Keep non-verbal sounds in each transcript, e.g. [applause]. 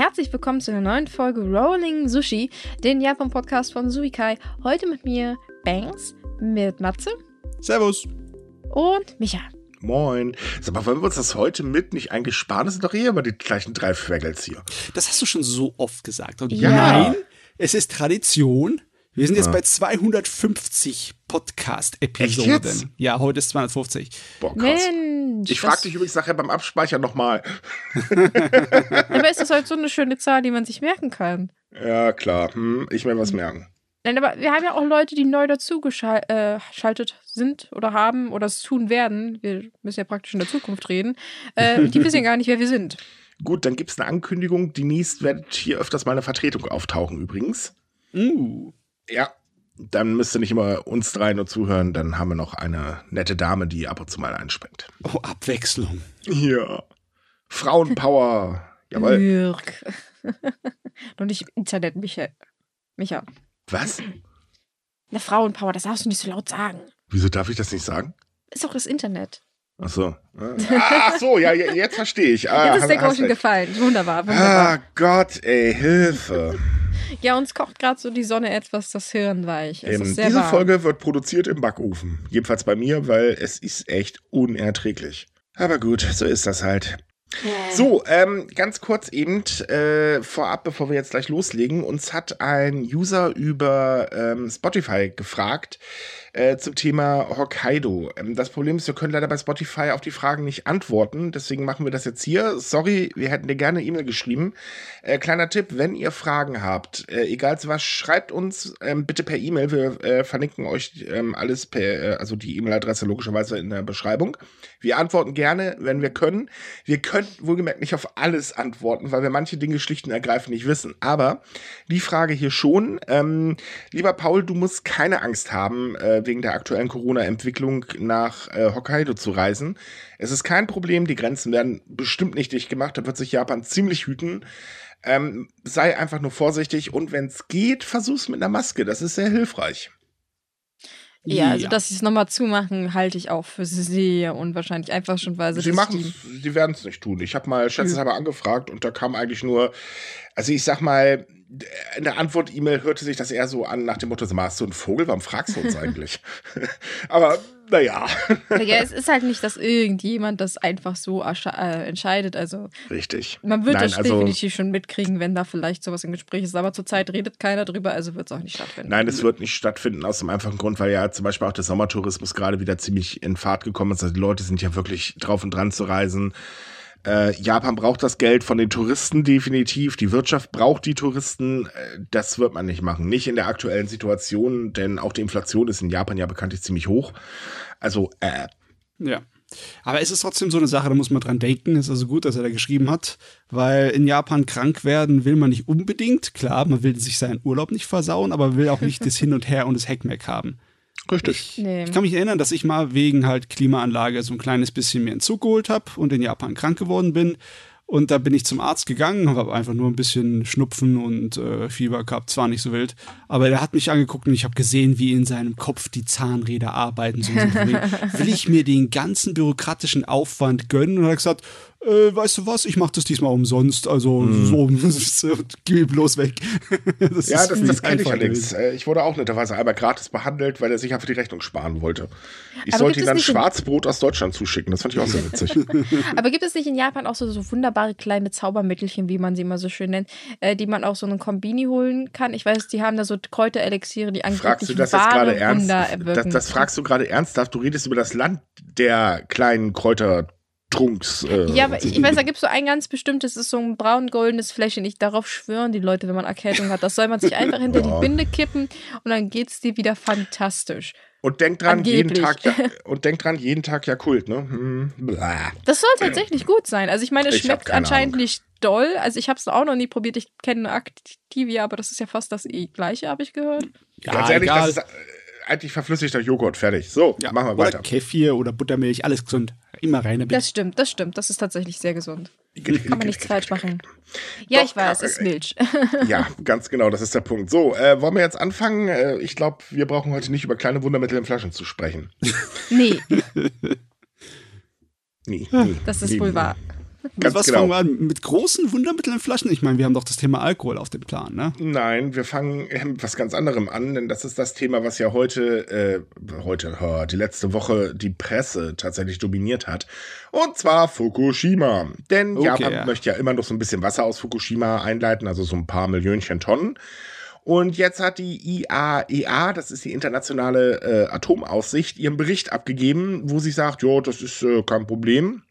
herzlich willkommen zu einer neuen Folge Rolling Sushi, den Japan-Podcast von Suikai. Heute mit mir Banks, mit Matze. Servus. Und Micha. Moin. Sag mal, wollen wir uns das heute mit nicht eingesparen? Das sind doch eher immer die gleichen drei Fraggles hier. Das hast du schon so oft gesagt. Und Ja. nein, es ist Tradition. Wir sind jetzt Ja. bei 250 Podcast-Episoden. Jetzt? Ja, heute ist 250. Boah, krass. Mensch. Ich frage dich übrigens nachher beim Abspeichern nochmal. [laughs] Aber ist das halt so eine schöne Zahl, die man sich merken kann? Ja, klar. Hm, ich will was merken. Nein, aber wir haben ja auch Leute, die neu dazugeschaltet sind oder haben oder es tun werden. Wir müssen ja praktisch in der Zukunft reden. Äh, die [laughs] wissen ja gar nicht, wer wir sind. Gut, dann gibt's eine Ankündigung. Demnächst wird hier öfters mal eine Vertretung auftauchen übrigens. Uh. Ja. Dann müsst ihr nicht immer uns drei nur zuhören. Dann haben wir noch eine nette Dame, die ab und zu mal einspringt. Oh, Abwechslung. Ja. Frauenpower. [laughs] Jawohl. Jürg. [laughs] Noch nicht im Internet, Micha. Micha. Was? Eine Frauenpower, das darfst du nicht so laut sagen. Wieso darf ich das nicht sagen? Ist doch das Internet. Ach so. Ach so, ja, jetzt verstehe ich. Ah, Jetzt ist der Groschen gefallen. Wunderbar, wunderbar. Ah Gott, ey, Hilfe. Ja, uns kocht gerade so die Sonne etwas das Hirn weich. Ähm, diese warm. Folge wird produziert im Backofen. Jedenfalls bei mir, weil es ist echt unerträglich. Aber gut, so ist das halt. So, ähm, ganz kurz eben äh, vorab, bevor wir jetzt gleich loslegen. Uns hat ein User über ähm, Spotify gefragt äh, zum Thema Hokkaido. Ähm, das Problem ist, wir können leider bei Spotify auf die Fragen nicht antworten. Deswegen machen wir das jetzt hier. Sorry, wir hätten dir gerne E-Mail geschrieben. Äh, kleiner Tipp, wenn ihr Fragen habt, äh, egal zu was, schreibt uns ähm, bitte per E-Mail. Wir äh, verlinken euch ähm, alles per, äh, also die E-Mail-Adresse logischerweise in der Beschreibung. Wir antworten gerne, wenn wir können. Wir können wohlgemerkt nicht auf alles antworten, weil wir manche Dinge schlicht und ergreifend nicht wissen. Aber die Frage hier schon. Ähm, lieber Paul, du musst keine Angst haben, äh, wegen der aktuellen Corona-Entwicklung nach äh, Hokkaido zu reisen. Es ist kein Problem, die Grenzen werden bestimmt nicht dicht gemacht, da wird sich Japan ziemlich hüten. Ähm, sei einfach nur vorsichtig und wenn es geht, versuch's mit einer Maske. Das ist sehr hilfreich. Ja, also dass sie es nochmal zumachen, halte ich auch für sehr unwahrscheinlich. Einfach schon, weil sie Sie machen sie werden es nicht tun. Ich habe mal schätzeshalber angefragt und da kam eigentlich nur, also ich sag mal, in der Antwort-E-Mail hörte sich das eher so an nach dem Motto, sag mal, hast du einen Vogel? Warum fragst du uns eigentlich? [laughs] Aber naja, Ja, es ist halt nicht, dass irgendjemand das einfach so äh, entscheidet. Also richtig. man wird Nein, das also- definitiv schon mitkriegen, wenn da vielleicht sowas im Gespräch ist. Aber zurzeit redet keiner drüber, also wird es auch nicht stattfinden. Nein, es wird nicht stattfinden aus dem einfachen Grund, weil ja zum Beispiel auch der Sommertourismus gerade wieder ziemlich in Fahrt gekommen ist. Also die Leute sind ja wirklich drauf und dran zu reisen. Äh, Japan braucht das Geld von den Touristen definitiv. Die Wirtschaft braucht die Touristen. Äh, das wird man nicht machen. Nicht in der aktuellen Situation, denn auch die Inflation ist in Japan ja bekanntlich ziemlich hoch. Also, äh, Ja. Aber es ist trotzdem so eine Sache, da muss man dran denken. Es ist also gut, dass er da geschrieben hat, weil in Japan krank werden will man nicht unbedingt. Klar, man will sich seinen Urlaub nicht versauen, aber will auch nicht [laughs] das Hin und Her und das Heckmeck haben. Richtig. Nee. Ich kann mich erinnern, dass ich mal wegen halt Klimaanlage so ein kleines bisschen mir Entzug geholt habe und in Japan krank geworden bin. Und da bin ich zum Arzt gegangen, habe einfach nur ein bisschen Schnupfen und äh, Fieber gehabt, zwar nicht so wild, aber der hat mich angeguckt und ich habe gesehen, wie in seinem Kopf die Zahnräder arbeiten. So, [laughs] will ich mir den ganzen bürokratischen Aufwand gönnen? Und er hat gesagt, äh, weißt du was, ich mache das diesmal umsonst, also so, [laughs] so, geh bloß weg. [laughs] das Ja, ist das, das kenne ich einfach allerdings. Äh, Ich wurde auch netterweise einmal gratis behandelt, weil er sich einfach die Rechnung sparen wollte. Ich Aber sollte ihm dann Schwarzbrot aus Deutschland zuschicken. Das fand ich auch sehr witzig. [laughs] Aber gibt es nicht in Japan auch so, so wunderbare kleine Zaubermittelchen, wie man sie immer so schön nennt, äh, die man auch so einen Kombini holen kann? Ich weiß, die haben da so Kräuterelixiere, die angeblich Fragst du das jetzt wahre gerade ernst? Wunder Das, erwirken. das fragst du gerade ernsthaft. Du redest über das Land der kleinen Kräutertrunks. Äh, ja, aber ich, weiß, da gibt es so ein ganz bestimmtes, das ist so ein braun-goldenes Fläschchen. Ich, darauf schwören die Leute, wenn man Erkältung hat. Das soll man sich einfach hinter Ja. die Binde kippen und dann geht's dir wieder fantastisch. und denk dran, jeden Angeblich. Tag ja, [laughs] und denk dran, jeden Tag ja Kult, ne? Hm. Das soll tatsächlich gut sein. Also ich meine, es schmeckt anscheinend Ahnung. nicht doll. Also ich habe es auch noch nie probiert. Ich kenne Activia, aber das ist ja fast das eh gleiche, habe ich gehört. Ja, Ganz ehrlich, egal. das ist eigentlich verflüssigter Joghurt. Fertig. So, Ja, machen wir oder weiter. Kefir oder Buttermilch, alles gesund. Immer rein damit. Das stimmt, das stimmt. Das ist tatsächlich sehr gesund. Kann man nichts falsch machen. Ja, Doch, ich weiß, kann- es ist Milch. [laughs] Ja, ganz genau, das ist der Punkt. So, äh, wollen wir jetzt anfangen? Äh, ich glaube, wir brauchen heute nicht über kleine Wundermittel in Flaschen zu sprechen. nee, [laughs] Nie, nie, das ist nie, wohl nie. wahr. Ganz was genau. fangen wir an? Mit großen Wundermitteln Ich meine, wir haben doch das Thema Alkohol auf dem Plan, ne? Nein, wir fangen mit was ganz anderem an, denn das ist das Thema, was ja heute, äh, heute, die letzte Woche die Presse tatsächlich dominiert hat. Und zwar Fukushima. Denn okay, Japan ja. möchte ja immer noch so ein bisschen Wasser aus Fukushima einleiten, also so ein paar Millionchen Tonnen. Und jetzt hat die IAEA, e das ist die internationale äh, Atomaufsicht, ihren Bericht abgegeben, wo sie sagt, ja, das ist äh, kein Problem.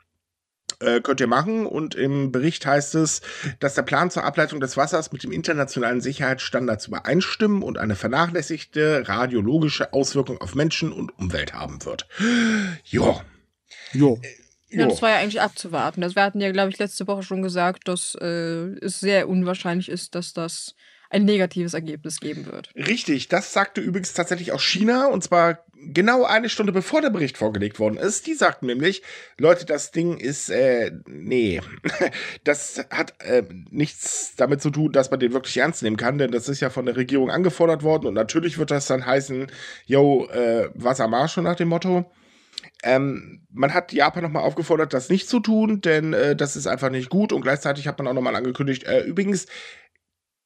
Äh, könnt ihr machen. Und im Bericht heißt es, dass der Plan zur Ableitung des Wassers mit dem internationalen Sicherheitsstandards übereinstimmen und eine vernachlässigte radiologische Auswirkung auf Menschen und Umwelt haben wird. Ja. Jo. Ja, das war ja eigentlich abzuwarten. Das, wir hatten ja, glaube ich, letzte Woche schon gesagt, dass äh, es sehr unwahrscheinlich ist, dass das ein negatives Ergebnis geben wird. Richtig, das sagte übrigens tatsächlich auch China und zwar genau eine Stunde bevor der Bericht vorgelegt worden ist. Die sagten nämlich, Leute, das Ding ist, äh, nee, [laughs] das hat äh, nichts damit zu tun, dass man den wirklich ernst nehmen kann, denn das ist ja von der Regierung angefordert worden und natürlich wird das dann heißen, yo, äh, Wassermarsch nach dem Motto. Ähm, man hat Japan nochmal aufgefordert, das nicht zu tun, denn äh, das ist einfach nicht gut. Und gleichzeitig hat man auch nochmal angekündigt, äh, übrigens,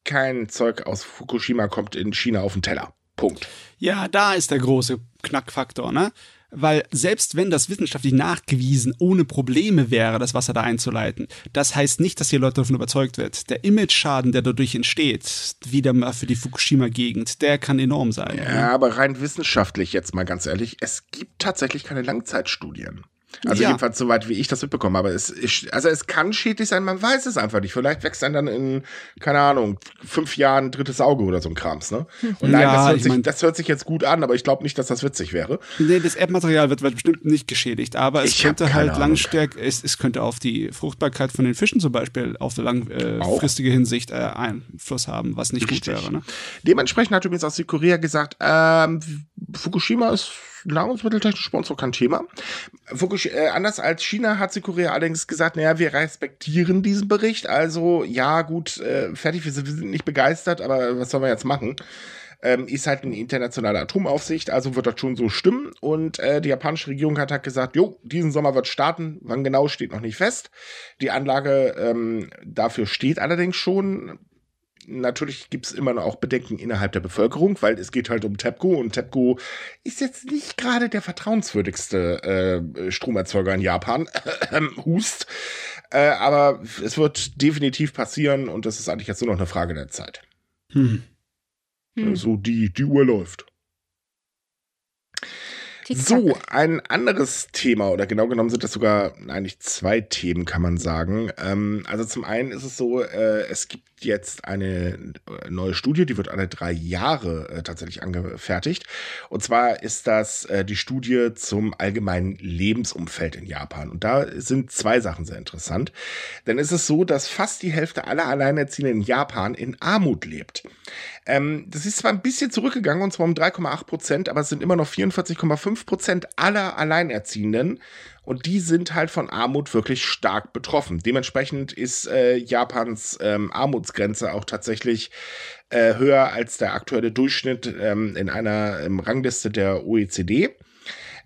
kein Zeug aus Fukushima kommt in China auf den Teller. Punkt. Ja, da ist der große Knackfaktor, ne? Weil selbst wenn das wissenschaftlich nachgewiesen ohne Probleme wäre, das Wasser da einzuleiten, das heißt nicht, dass hier Leute davon überzeugt wird. Der Image-Schaden, der dadurch entsteht, wieder mal für die Fukushima-Gegend, der kann enorm sein. Ja, aber rein wissenschaftlich jetzt mal ganz ehrlich, es gibt tatsächlich keine Langzeitstudien. Also ja. jedenfalls soweit wie ich das mitbekommen habe. Es ist, also es kann schädlich sein, man weiß es einfach nicht. Vielleicht wächst dann dann in, keine Ahnung, fünf Jahren ein drittes Auge oder so ein Krams, ne? Und nein, ja, das, hört sich, mein, das hört sich jetzt gut an, aber ich glaube nicht, dass das witzig wäre. Nee, das Erbmaterial wird, wird bestimmt nicht geschädigt, aber es ich könnte halt langstärk, es, es könnte auf die Fruchtbarkeit von den Fischen zum Beispiel auf langfristige äh, Hinsicht äh, Einfluss haben, was nicht Richtig. gut wäre. Ne? Dementsprechend hat übrigens aus Südkorea gesagt, ähm, Fukushima ist nahrungsmitteltechnisch bei uns auch kein Thema. Fukush äh, anders als China hat Südkorea allerdings gesagt, naja, wir respektieren diesen Bericht. Also ja, gut, äh, fertig, wir sind, wir sind nicht begeistert, aber was sollen wir jetzt machen? Ähm, ist halt eine internationale Atomaufsicht, also wird das schon so stimmen. Und äh, die japanische Regierung hat halt gesagt, jo, diesen Sommer wird starten. Wann genau steht noch nicht fest. Die Anlage ähm, dafür steht allerdings schon natürlich gibt es immer noch auch Bedenken innerhalb der Bevölkerung, weil es geht halt um TEPCO und TEPCO ist jetzt nicht gerade der vertrauenswürdigste äh, Stromerzeuger in Japan. [coughs] Hust. Äh, aber es wird definitiv passieren und das ist eigentlich jetzt nur noch eine Frage der Zeit. Hm. Hm. Also die, die Uhr läuft. So, ein anderes Thema, oder genau genommen sind das sogar eigentlich zwei Themen, kann man sagen. Ähm, also zum einen ist es so, äh, es gibt jetzt eine äh, neue Studie, die wird alle drei Jahre äh, tatsächlich angefertigt. Und zwar ist das äh, die Studie zum allgemeinen Lebensumfeld in Japan. Und da sind zwei Sachen sehr interessant. Denn es ist so, dass fast die Hälfte aller Alleinerziehenden in Japan in Armut lebt. Ähm, das ist zwar ein bisschen zurückgegangen, und zwar um 3,8 Prozent, aber es sind immer noch 44,5 Prozent aller Alleinerziehenden. Und die sind halt von Armut wirklich stark betroffen. Dementsprechend ist äh, Japans ähm, Armutsgrenze auch tatsächlich äh, höher als der aktuelle Durchschnitt ähm, in einer ähm, Rangliste der OECD.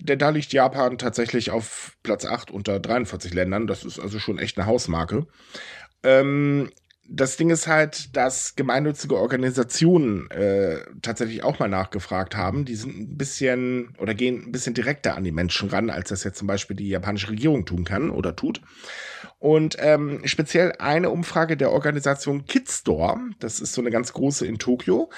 Denn da liegt Japan tatsächlich auf Platz 8 unter 43 Ländern. Das ist also schon echt eine Hausmarke. Ähm, das Ding ist halt, dass gemeinnützige Organisationen äh, tatsächlich auch mal nachgefragt haben. Die sind ein bisschen oder gehen ein bisschen direkter an die Menschen ran, als das jetzt zum Beispiel die japanische Regierung tun kann oder tut. Und ähm, speziell eine Umfrage der Organisation Kidstore, das ist so eine ganz große in Tokio,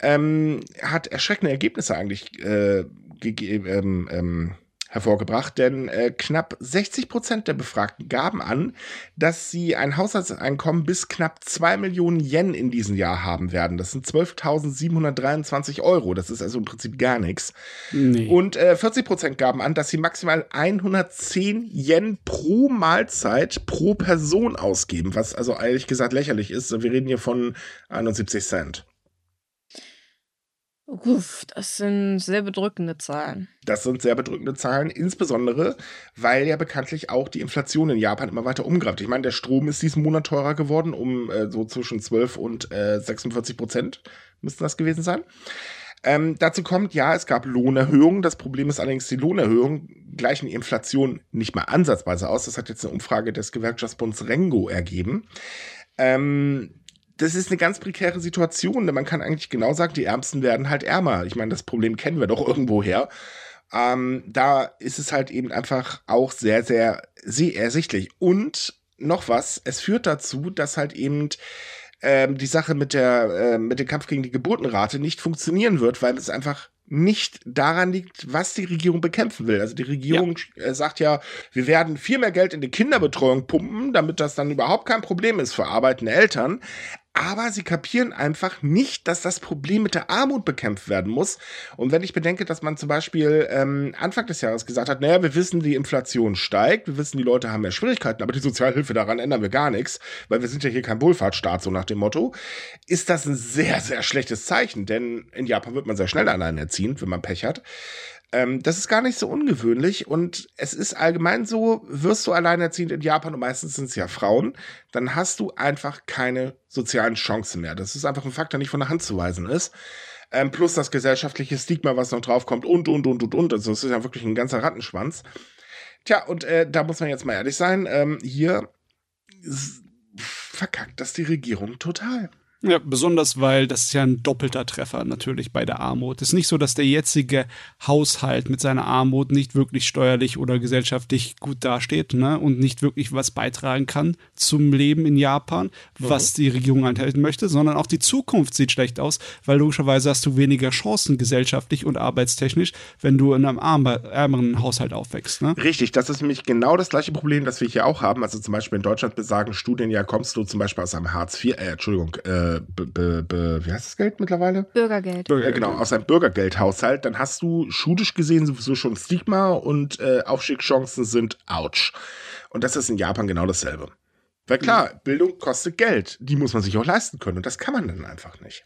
ähm, hat erschreckende Ergebnisse eigentlich äh, gegeben. Ähm, ähm, hervorgebracht, denn äh, knapp 60 Prozent der Befragten gaben an, dass sie ein Haushaltseinkommen bis knapp 2 Millionen Yen in diesem Jahr haben werden. Das sind 12.723 Euro. Das ist also im Prinzip gar nichts. Nee. Und äh, 40 Prozent gaben an, dass sie maximal 110 Yen pro Mahlzeit pro Person ausgeben, was also ehrlich gesagt lächerlich ist. Wir reden hier von 71 Cent. Uff, das sind sehr bedrückende Zahlen. Das sind sehr bedrückende Zahlen, insbesondere, weil ja bekanntlich auch die Inflation in Japan immer weiter umgreift. Ich meine, der Strom ist diesen Monat teurer geworden, um äh, so zwischen 12 und äh, 46 Prozent müssten das gewesen sein. Ähm, dazu kommt, ja, es gab Lohnerhöhungen. Das Problem ist allerdings, die Lohnerhöhungen gleichen die Inflation nicht mal ansatzweise aus. Das hat jetzt eine Umfrage des Gewerkschaftsbunds Rengo ergeben. Ähm, das ist eine ganz prekäre Situation, denn man kann eigentlich genau sagen, die Ärmsten werden halt ärmer. Ich meine, das Problem kennen wir doch irgendwo her. Ähm, da ist es halt eben einfach auch sehr, sehr, sehr ersichtlich. Und noch was, es führt dazu, dass halt eben ähm, die Sache mit der äh, mit dem Kampf gegen die Geburtenrate nicht funktionieren wird, weil es einfach nicht daran liegt, was die Regierung bekämpfen will. Also die Regierung ja. Äh, sagt ja, wir werden viel mehr Geld in die Kinderbetreuung pumpen, damit das dann überhaupt kein Problem ist für arbeitende Eltern aber sie kapieren einfach nicht, dass das Problem mit der Armut bekämpft werden muss. Und wenn ich bedenke, dass man zum Beispiel ähm, Anfang des Jahres gesagt hat, naja, wir wissen, die Inflation steigt, wir wissen, die Leute haben mehr Schwierigkeiten, aber die Sozialhilfe daran ändern wir gar nichts, weil wir sind ja hier kein Wohlfahrtsstaat, so nach dem Motto, ist das ein sehr, sehr schlechtes Zeichen, denn in Japan wird man sehr schnell alleinerziehend, wenn man Pech hat. Ähm, das ist gar nicht so ungewöhnlich und es ist allgemein so, wirst du alleinerziehend in Japan und meistens sind es ja Frauen, dann hast du einfach keine sozialen Chancen mehr. Das ist einfach ein Fakt, der nicht von der Hand zu weisen ist. Ähm, plus das gesellschaftliche Stigma, was noch draufkommt und, und, und, und, und. Also es ist ja wirklich ein ganzer Rattenschwanz. Tja, und äh, da muss man jetzt mal ehrlich sein, ähm, hier verkackt das die Regierung total. Ja, besonders weil das ist ja ein doppelter Treffer natürlich bei der Armut. Es ist nicht so, dass der jetzige Haushalt mit seiner Armut nicht wirklich steuerlich oder gesellschaftlich gut dasteht ne? und nicht wirklich was beitragen kann zum Leben in Japan, was mhm. die Regierung anhalten möchte, sondern auch die Zukunft sieht schlecht aus, weil logischerweise hast du weniger Chancen gesellschaftlich und arbeitstechnisch, wenn du in einem ärmeren Haushalt aufwächst. Ne? Richtig, das ist nämlich genau das gleiche Problem, das wir hier auch haben. Also zum Beispiel in Deutschland besagen Studien, ja, kommst du zum Beispiel aus einem Hartz IV, äh, Entschuldigung, äh, be, be, wie heißt das Geld mittlerweile? Bürgergeld. Bürgergeld. genau, aus einem Bürgergeldhaushalt, dann hast du schulisch gesehen sowieso schon Stigma und äh, Aufstiegschancen sind ouch. Und das ist in Japan genau dasselbe. Weil klar, mhm. Bildung kostet Geld. Die muss man sich auch leisten können. Und das kann man dann einfach nicht.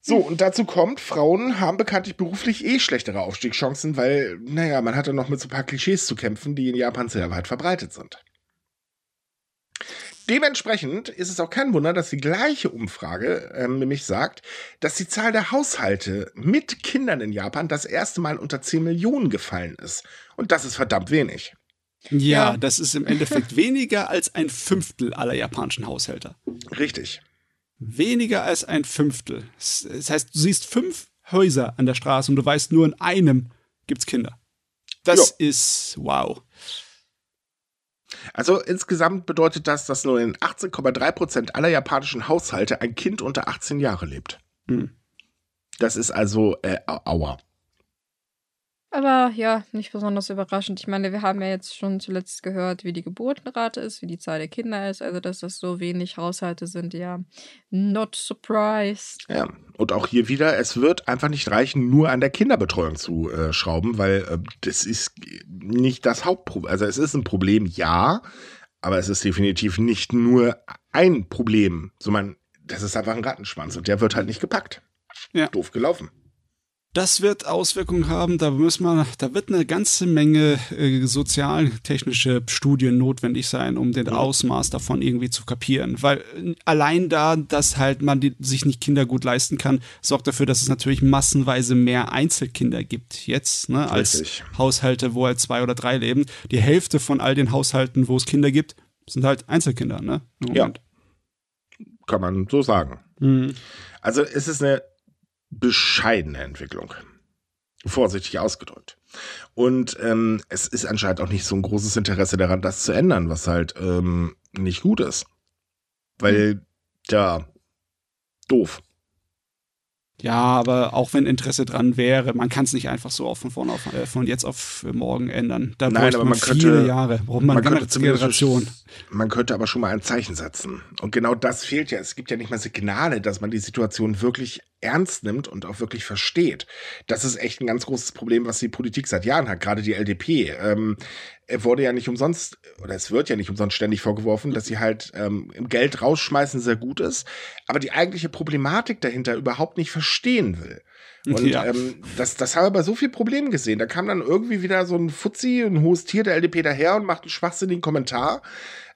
So, und dazu kommt, Frauen haben bekanntlich beruflich eh schlechtere Aufstiegschancen, weil, naja, man hat ja noch mit so ein paar Klischees zu kämpfen, die in Japan sehr weit verbreitet sind. Dementsprechend ist es auch kein Wunder, dass die gleiche Umfrage ähm, nämlich sagt, dass die Zahl der Haushalte mit Kindern in Japan das erste Mal unter 10 Millionen gefallen ist. Und das ist verdammt wenig. Ja, ja. das ist im Endeffekt [laughs] weniger als ein Fünftel aller japanischen Haushalte. Richtig. Weniger als ein Fünftel. Das heißt, du siehst fünf Häuser an der Straße und du weißt, nur in einem gibt's Kinder. Das jo. ist wow. Also insgesamt bedeutet das, dass nur in 18,3 Prozent aller japanischen Haushalte ein Kind unter 18 Jahre lebt. Hm. Das ist also äh, Aua. Aber ja, nicht besonders überraschend. Ich meine, wir haben ja jetzt schon zuletzt gehört, wie die Geburtenrate ist, wie die Zahl der Kinder ist. Also, dass das so wenig Haushalte sind, ja, not surprised. Ja, und auch hier wieder, es wird einfach nicht reichen, nur an der Kinderbetreuung zu äh, schrauben, weil äh, das ist nicht das Hauptproblem. Also, es ist ein Problem, ja, aber es ist definitiv nicht nur ein Problem, sondern das ist einfach ein Rattenschwanz und der wird halt nicht gepackt. Ja. Doof gelaufen. Das wird Auswirkungen haben, da muss man, da wird eine ganze Menge äh, sozialtechnische Studien notwendig sein, um den Ausmaß davon irgendwie zu kapieren. Weil äh, allein da, dass halt man die, sich nicht Kinder gut leisten kann, sorgt dafür, dass es natürlich massenweise mehr Einzelkinder gibt jetzt, ne, als Richtig. Haushalte, wo halt zwei oder drei leben. Die Hälfte von all den Haushalten, wo es Kinder gibt, sind halt Einzelkinder, ne? Ja. Kann man so sagen. Mhm. Also es ist eine bescheidene Entwicklung. Vorsichtig ausgedrückt. Und ähm, es ist anscheinend auch nicht so ein großes Interesse daran, das zu ändern, was halt ähm, nicht gut ist. Weil, hm. ja, doof. Ja, aber auch wenn Interesse dran wäre, man kann es nicht einfach so von vorne auf, äh, von jetzt auf morgen ändern. Da Nein, aber man, man viele könnte, Jahre, braucht man, man könnte Generation. Man könnte aber schon mal ein Zeichen setzen. Und genau das fehlt ja. Es gibt ja nicht mal Signale, dass man die Situation wirklich ernst nimmt und auch wirklich versteht. Das ist echt ein ganz großes Problem, was die Politik seit Jahren hat, gerade die LDP. Ähm, er wurde ja nicht umsonst, oder es wird ja nicht umsonst ständig vorgeworfen, dass sie halt ähm, im Geld rausschmeißen sehr gut ist, aber die eigentliche Problematik dahinter überhaupt nicht verstehen will. Und ja. ähm, das, das haben wir bei so viel Problemen gesehen. Da kam dann irgendwie wieder so ein Fuzzi, ein hohes Tier der LDP daher und macht einen schwachsinnigen Kommentar.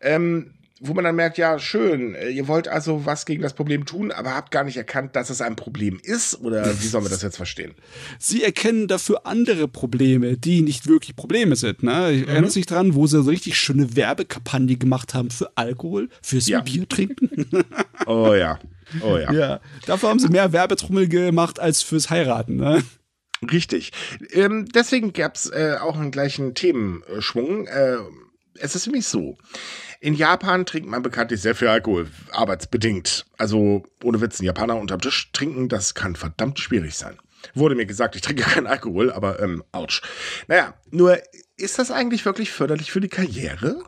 Ähm, wo man dann merkt, ja, schön, äh, ihr wollt also was gegen das Problem tun, aber habt gar nicht erkannt, dass es ein Problem ist? Oder wie sollen wir das jetzt verstehen? Sie erkennen dafür andere Probleme, die nicht wirklich Probleme sind. Ne? Ich mhm. erinnere sich dran, wo sie so richtig schöne Werbekampagne gemacht haben für Alkohol, fürs ja. Bier trinken. [laughs] oh ja. Oh ja. Ja, dafür haben sie mehr Werbetrommel gemacht als fürs Heiraten. Ne? Richtig. Ähm, deswegen gab es äh, auch einen gleichen Themenschwung. Äh, es ist nämlich so. In Japan trinkt man bekanntlich sehr viel Alkohol, arbeitsbedingt. Also ohne Witz, ein Japaner unterm Tisch trinken, das kann verdammt schwierig sein. Wurde mir gesagt, ich trinke [laughs] keinen Alkohol, aber ähm, ouch. Naja, nur ist das eigentlich wirklich förderlich für die Karriere?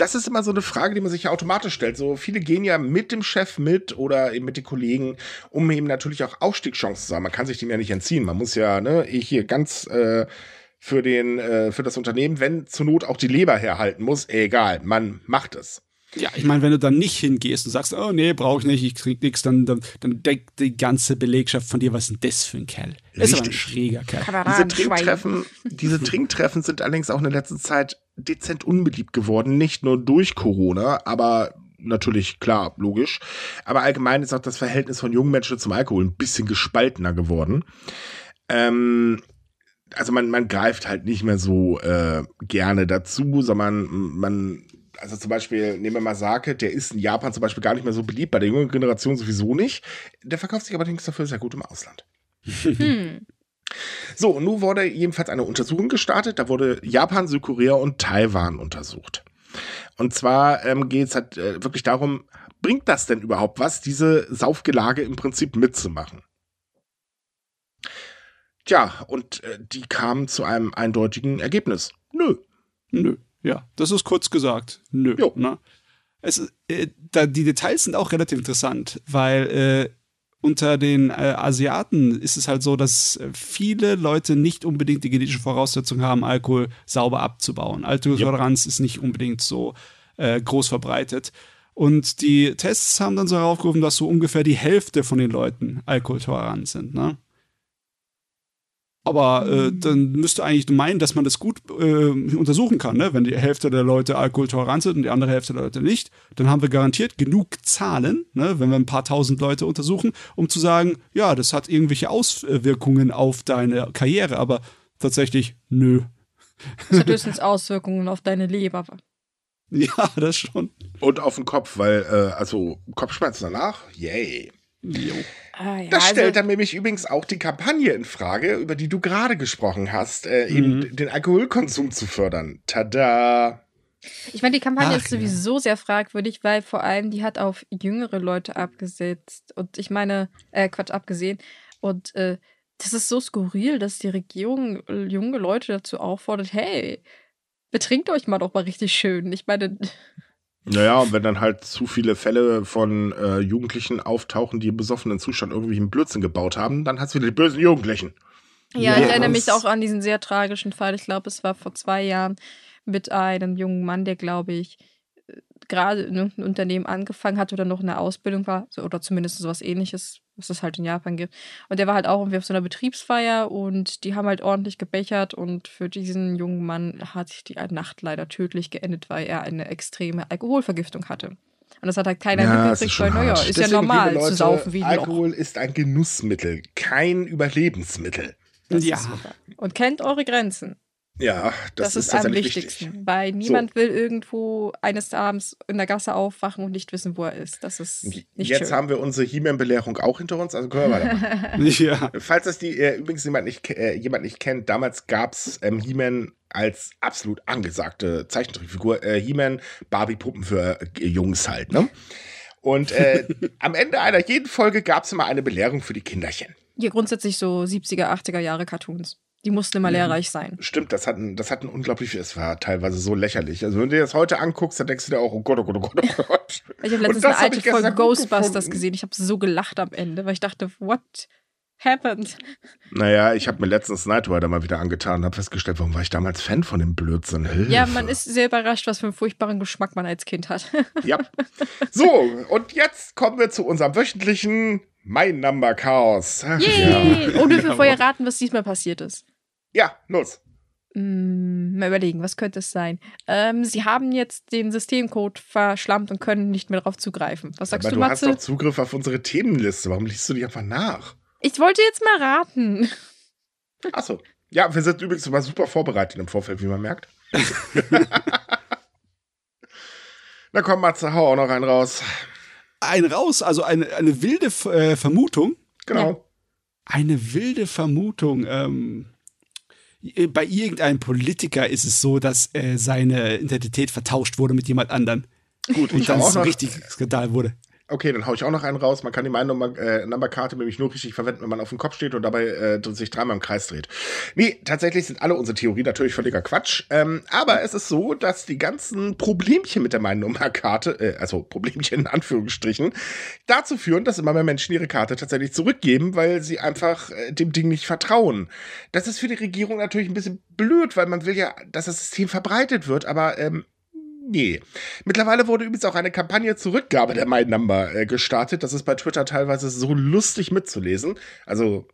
das ist immer so eine Frage, die man sich ja automatisch stellt. So viele gehen ja mit dem Chef mit oder eben mit den Kollegen, um eben natürlich auch Aufstiegschancen zu haben. Man kann sich dem ja nicht entziehen. Man muss ja, ne, hier ganz äh, für den, äh, für das Unternehmen, wenn zur Not auch die Leber herhalten muss, egal, man macht es. Ja, ich meine, wenn du dann nicht hingehst und sagst, oh nee, brauche ich nicht, ich krieg nichts, dann, dann, dann denkt die ganze Belegschaft von dir, was ist denn das für ein Kerl? Das ist aber ein schräger Kerl. Diese Trinktreffen, diese [laughs] Trinktreffen sind allerdings auch in der letzten Zeit dezent unbeliebt geworden, nicht nur durch Corona, aber natürlich, klar, logisch. Aber allgemein ist auch das Verhältnis von jungen Menschen zum Alkohol ein bisschen gespaltener geworden. Ähm, also man, man greift halt nicht mehr so äh, gerne dazu, sondern man also zum Beispiel, nehmen wir mal Sake, der ist in Japan zum Beispiel gar nicht mehr so beliebt, bei der jungen Generation sowieso nicht. Der verkauft sich allerdings dafür sehr gut im Ausland. Hm. [laughs] So, und nun wurde jedenfalls eine Untersuchung gestartet. Da wurde Japan, Südkorea und Taiwan untersucht. Und zwar ähm, geht es halt äh, wirklich darum, bringt das denn überhaupt was, diese Saufgelage im Prinzip mitzumachen? Tja, und äh, die kamen zu einem eindeutigen Ergebnis. Nö. Nö. Ja, das ist kurz gesagt. Nö. Jo. Ne? Es, äh, da, die Details sind auch relativ interessant, weil äh, unter den äh, Asiaten ist es halt so, dass viele Leute nicht unbedingt die genetische Voraussetzung haben, Alkohol sauber abzubauen. Alkoholtoleranz yep. ist nicht unbedingt so äh, groß verbreitet. Und die Tests haben dann so heraufgerufen, dass so ungefähr die Hälfte von den Leuten alkoholtolerant sind. Ne? Aber äh, mhm. dann müsste eigentlich meinen, dass man das gut äh, untersuchen kann, ne? wenn die Hälfte der Leute alkoholtolerant sind und die andere Hälfte der Leute nicht. Dann haben wir garantiert genug Zahlen, ne? wenn wir ein paar tausend Leute untersuchen, um zu sagen, ja, das hat irgendwelche Auswirkungen auf deine Karriere. Aber tatsächlich, nö. Das hat höchstens Auswirkungen auf deine Leber. Ja, das schon. Und auf den Kopf, weil, äh, also Kopfschmerzen danach, yay. Jo. Ah, ja, das stellt also, dann nämlich übrigens auch die Kampagne in Frage, über die du gerade gesprochen hast, äh, mhm. eben den Alkoholkonsum zu fördern. Tada! Ich meine, die Kampagne Ach, ist sowieso ja. sehr fragwürdig, weil vor allem die hat auf jüngere Leute abgesetzt. Und ich meine, äh, Quatsch, abgesehen. Und äh, das ist so skurril, dass die Regierung äh, junge Leute dazu auffordert, hey, betrinkt euch mal doch mal richtig schön. Ich meine. Naja, und wenn dann halt zu viele Fälle von äh, Jugendlichen auftauchen, die im besoffenen Zustand irgendwie einen Blödsinn gebaut haben, dann hast du wieder die bösen Jugendlichen. Ja, ja ich erinnere mich auch an diesen sehr tragischen Fall. Ich glaube, es war vor zwei Jahren mit einem jungen Mann, der, glaube ich, gerade in irgendeinem Unternehmen angefangen hat oder noch in der Ausbildung war, oder zumindest sowas ähnliches, was es halt in Japan gibt. Und der war halt auch irgendwie auf so einer Betriebsfeier und die haben halt ordentlich gebechert und für diesen jungen Mann hat die Nacht leider tödlich geendet, weil er eine extreme Alkoholvergiftung hatte. Und das hat halt keiner ja, mitgekriegt, weil, naja, ist Deswegen, ja normal Leute, zu saufen wie Alkohol ist ein Genussmittel, kein Überlebensmittel. Das ja. Und kennt eure Grenzen. Ja, das, das ist, ist am wichtigsten, wichtig. weil niemand so. will irgendwo eines Abends in der Gasse aufwachen und nicht wissen, wo er ist. Das ist nicht Jetzt schön. haben wir unsere He-Man-Belehrung auch hinter uns, also können wir weitermachen. [laughs] ja. Falls das die äh, übrigens jemand nicht, äh, jemand nicht kennt, damals gab es ähm, He-Man als absolut angesagte Zeichentrickfigur. Äh, He-Man, Barbie-Puppen für äh, Jungs halt, ne? Und äh, [laughs] am Ende einer jeden Folge gab es immer eine Belehrung für die Kinderchen. Ja, grundsätzlich so 70er, 80er Jahre Cartoons. Die mussten immer lehrreich sein. Stimmt, das hat ein, das hat ein unglaublich, es war teilweise so lächerlich. Also wenn du dir das heute anguckst, dann denkst du dir auch, oh Gott, oh Gott, oh Gott, oh Gott. [laughs] Ich habe letztens eine alte Folge Ghostbusters gesehen. Ich habe so gelacht am Ende, weil ich dachte, what happened? Naja, ich habe mir letztens Night Rider mal wieder angetan und habe festgestellt, warum war ich damals Fan von dem Blödsinn? Hilfe. Ja, man ist sehr überrascht, was für einen furchtbaren Geschmack man als Kind hat. [laughs] ja. So, und jetzt kommen wir zu unserem wöchentlichen mein Number Chaos. Yay! Ja. Und wir vorher raten, was diesmal passiert ist. Ja, los. Hm, mal überlegen, was könnte es sein? Ähm, sie haben jetzt den Systemcode verschlammt und können nicht mehr darauf zugreifen. Was sagst Aber du, du Matze? hast doch Zugriff auf unsere Themenliste. Warum liest du die einfach nach? Ich wollte jetzt mal raten. Achso. Ja, wir sind übrigens immer super vorbereitet im Vorfeld, wie man merkt. [laughs] [laughs] Na komm, Matze, hau auch noch einen raus. Ein raus, also eine, eine wilde äh, Vermutung. Genau. Eine wilde Vermutung. Ähm, bei irgendeinem Politiker ist es so, dass äh, seine Identität vertauscht wurde mit jemand anderen. Gut, Und dann auch ein noch, richtig Skandal wurde. Okay, dann hau ich auch noch einen raus. Man kann die Number, äh, Numberkarte nämlich nur richtig verwenden, wenn man auf dem Kopf steht und dabei äh, sich dreimal im Kreis dreht. Nee, tatsächlich sind alle unsere Theorien natürlich völliger Quatsch. Ähm, aber es ist so, dass die ganzen Problemchen mit der mein Nummerkarte, äh, also Problemchen in Anführungsstrichen, dazu führen, dass immer mehr Menschen ihre Karte tatsächlich zurückgeben, weil sie einfach äh, dem Ding nicht vertrauen. Das ist für die Regierung natürlich ein bisschen blöd, weil man will ja, dass das System verbreitet wird, aber ähm, Nee. Mittlerweile wurde übrigens auch eine Kampagne zur Rückgabe der My Number äh, gestartet. Das ist bei Twitter teilweise so lustig mitzulesen. Also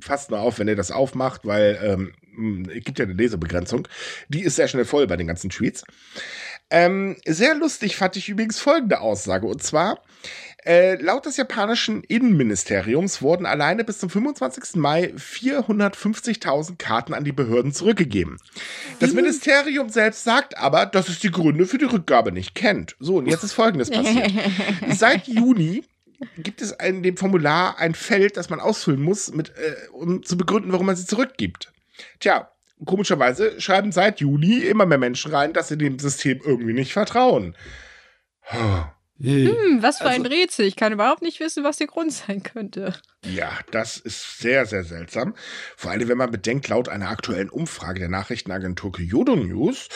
fasst nur auf, wenn ihr das aufmacht, weil ähm, es gibt ja eine Lesebegrenzung. Die ist sehr schnell voll bei den ganzen Tweets. Ähm, sehr lustig fand ich übrigens folgende Aussage. Und zwar, äh, laut des japanischen Innenministeriums wurden alleine bis zum 25. Mai 450.000 Karten an die Behörden zurückgegeben. Das Ministerium selbst sagt aber, dass es die Gründe für die Rückgabe nicht kennt. So, und jetzt ist Folgendes passiert. [laughs] Seit Juni gibt es in dem Formular ein Feld, das man ausfüllen muss, mit, äh, um zu begründen, warum man sie zurückgibt. Tja, komischerweise schreiben seit Juni immer mehr Menschen rein, dass sie dem System irgendwie nicht vertrauen. Hey. Hm, was für ein Also- Rätsel. Ich kann überhaupt nicht wissen, was der Grund sein könnte. Ja, das ist sehr, sehr seltsam. Vor allem, wenn man bedenkt, laut einer aktuellen Umfrage der Nachrichtenagentur Kyodo News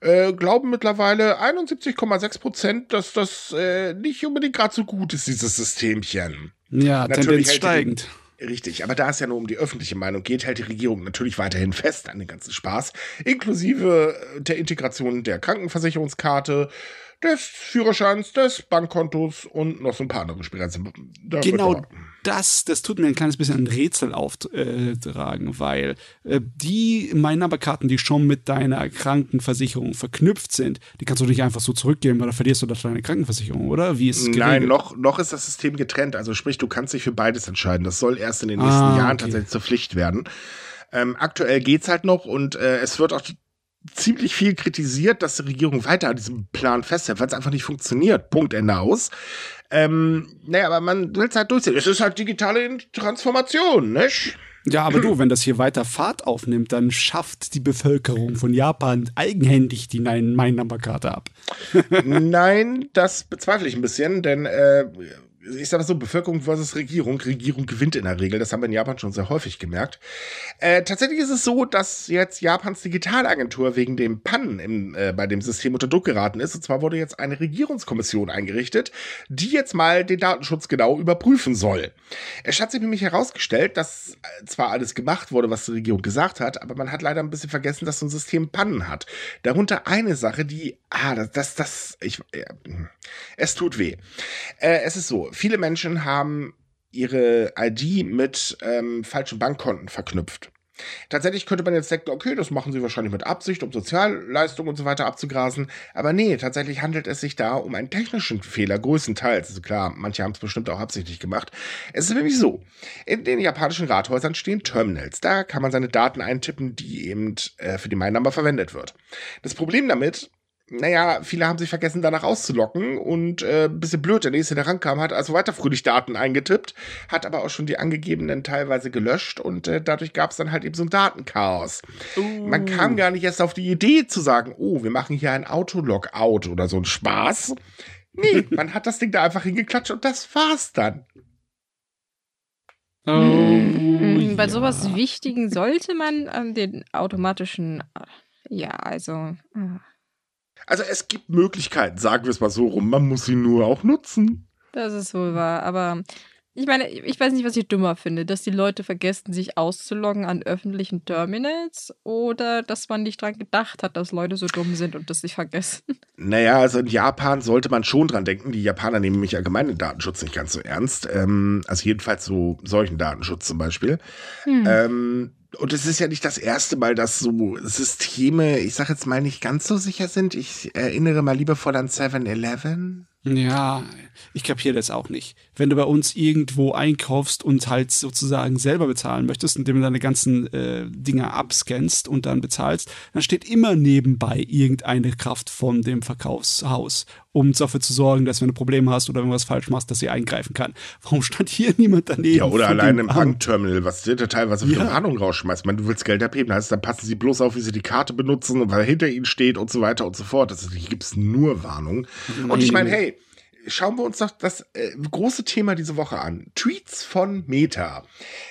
äh, glauben mittlerweile 71,6 Prozent, dass das äh, nicht unbedingt gerade so gut ist, dieses Systemchen. Ja, Natürlich Tendenz steigend. Richtig, aber da es ja nur um die öffentliche Meinung geht, hält die Regierung natürlich weiterhin fest an den ganzen Spaß, inklusive äh, der Integration der Krankenversicherungskarte, des Führerscheins, des Bankkontos und noch so ein paar andere Spielreisen. Da wird Genau das, das tut mir ein kleines bisschen ein Rätsel auftragen, weil äh, die Mein-Number-Karten, die schon mit deiner Krankenversicherung verknüpft sind, die kannst du nicht einfach so zurückgeben, weil dann verlierst du doch deine Krankenversicherung, oder? Wie ist es Nein, noch, noch ist das System getrennt. Also sprich, du kannst dich für beides entscheiden. Das soll erst in den nächsten Ah, Jahren okay. tatsächlich zur Pflicht werden. Ähm, aktuell geht's halt noch und äh, es wird auch ziemlich viel kritisiert, dass die Regierung weiter an diesem Plan festhält, weil es einfach nicht funktioniert. Punkt, Ende aus. Ähm, naja, aber man will es halt durchziehen. Es ist halt digitale Transformation, nicht? Ja, aber du, wenn das hier weiter Fahrt aufnimmt, dann schafft die Bevölkerung von Japan eigenhändig die Mein-Number-Karte ab. [laughs] Nein, das bezweifle ich ein bisschen, denn äh, ich sage mal so, Bevölkerung versus Regierung. Regierung gewinnt in der Regel. Das haben wir in Japan schon sehr häufig gemerkt. Äh, tatsächlich ist es so, dass jetzt Japans Digitalagentur wegen dem Pannen im, äh, bei dem System unter Druck geraten ist. Und zwar wurde jetzt eine Regierungskommission eingerichtet, die jetzt mal den Datenschutz genau überprüfen soll. Es hat sich nämlich herausgestellt, dass äh, zwar alles gemacht wurde, was die Regierung gesagt hat, aber man hat leider ein bisschen vergessen, dass so ein System Pannen hat. Darunter eine Sache, die, ah, das, das, das ich, äh, es tut weh. Äh, es ist so, viele Menschen haben ihre ID mit ähm, falschen Bankkonten verknüpft. Tatsächlich könnte man jetzt denken, okay, das machen sie wahrscheinlich mit Absicht, um Sozialleistungen und so weiter abzugrasen. Aber nee, tatsächlich handelt es sich da um einen technischen Fehler, größtenteils. Also klar, manche haben es bestimmt auch absichtlich gemacht. Es ist nämlich so, in den japanischen Rathäusern stehen Terminals. Da kann man seine Daten eintippen, die eben äh, für die My-Number verwendet wird. Das Problem damit, naja, viele haben sich vergessen, danach auszulocken und äh, ein bisschen blöd, der nächste, der rankam, hat also weiter fröhlich Daten eingetippt, hat aber auch schon die angegebenen teilweise gelöscht und äh, dadurch gab es dann halt eben so ein Datenchaos. Man kam gar nicht erst auf die Idee zu sagen, oh, wir machen hier ein Autolog-Out oder so ein Spaß. Nee, [laughs] man hat das Ding da einfach hingeklatscht und das war's dann. Oh, Hm, Bei ja. sowas Wichtigen sollte man an den automatischen. Ja, also. äh, Also es gibt Möglichkeiten, sagen wir es mal so rum, man muss sie nur auch nutzen. Das ist wohl wahr. Aber ich meine, ich weiß nicht, was ich dümmer finde, dass die Leute vergessen, sich auszuloggen an öffentlichen Terminals oder dass man nicht dran gedacht hat, dass Leute so dumm sind und das sich vergessen. Naja, also in Japan sollte man schon dran denken. Die Japaner nehmen nämlich allgemein den Datenschutz nicht ganz so ernst. Ähm, also jedenfalls so solchen Datenschutz zum Beispiel. Hm. Ähm, Und es ist ja nicht das erste Mal, dass so Systeme, ich sag jetzt mal, nicht ganz so sicher sind. Ich erinnere mal liebevoll an 7-Eleven. Ja, ich kapiere das auch nicht. Wenn du bei uns irgendwo einkaufst und halt sozusagen selber bezahlen möchtest, indem du deine ganzen äh, Dinger abscannst und dann bezahlst, dann steht immer nebenbei irgendeine Kraft von dem Verkaufshaus, um dafür zu sorgen, dass wenn du Probleme hast oder irgendwas falsch machst, dass sie eingreifen kann. Warum stand hier niemand daneben? Ja, oder allein im Bankterminal, was dir teilweise für ja. Warnung rausschmeißt. Ich meine, du willst Geld abheben, heißt, dann passen sie bloß auf, wie sie die Karte benutzen und weil hinter ihnen steht und so weiter und so fort. Das, hier gibt es nur Warnung. Und ich meine, hey, schauen wir uns doch das äh, große Thema diese Woche an. Tweets von Meta.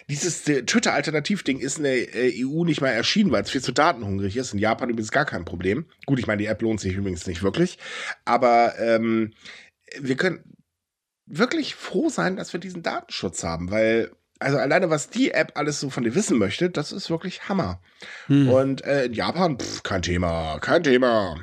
Dieses äh, Twitter-Alternativ-Ding ist in der äh, EU nicht mal erschienen, weil es viel zu datenhungrig ist. In Japan übrigens gar kein Problem. Gut, ich meine, die App lohnt sich übrigens nicht wirklich. Aber ähm, wir können wirklich froh sein, dass wir diesen Datenschutz haben, weil also alleine was die App alles so von dir wissen möchte, das ist wirklich Hammer. Hm. Und äh, in Japan, pff, kein Thema, kein Thema.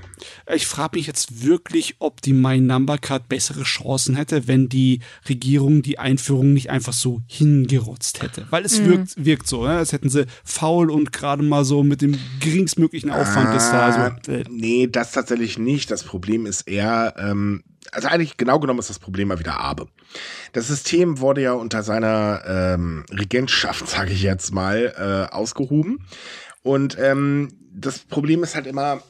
Ich frage mich jetzt wirklich, ob die My Number Card bessere Chancen hätte, wenn die Regierung die Einführung nicht einfach so hingerotzt hätte. Weil es hm. wirkt, wirkt so, ne? als hätten sie faul und gerade mal so mit dem geringstmöglichen Aufwand ah, ist da. So, äh. Nee, das tatsächlich nicht. Das Problem ist eher, ähm, also eigentlich genau genommen ist das Problem mal wieder Abe. Das System wurde ja unter seiner ähm, Regentschaft, [laughs] sage ich jetzt mal, äh, ausgehoben. Und ähm, das Problem ist halt immer,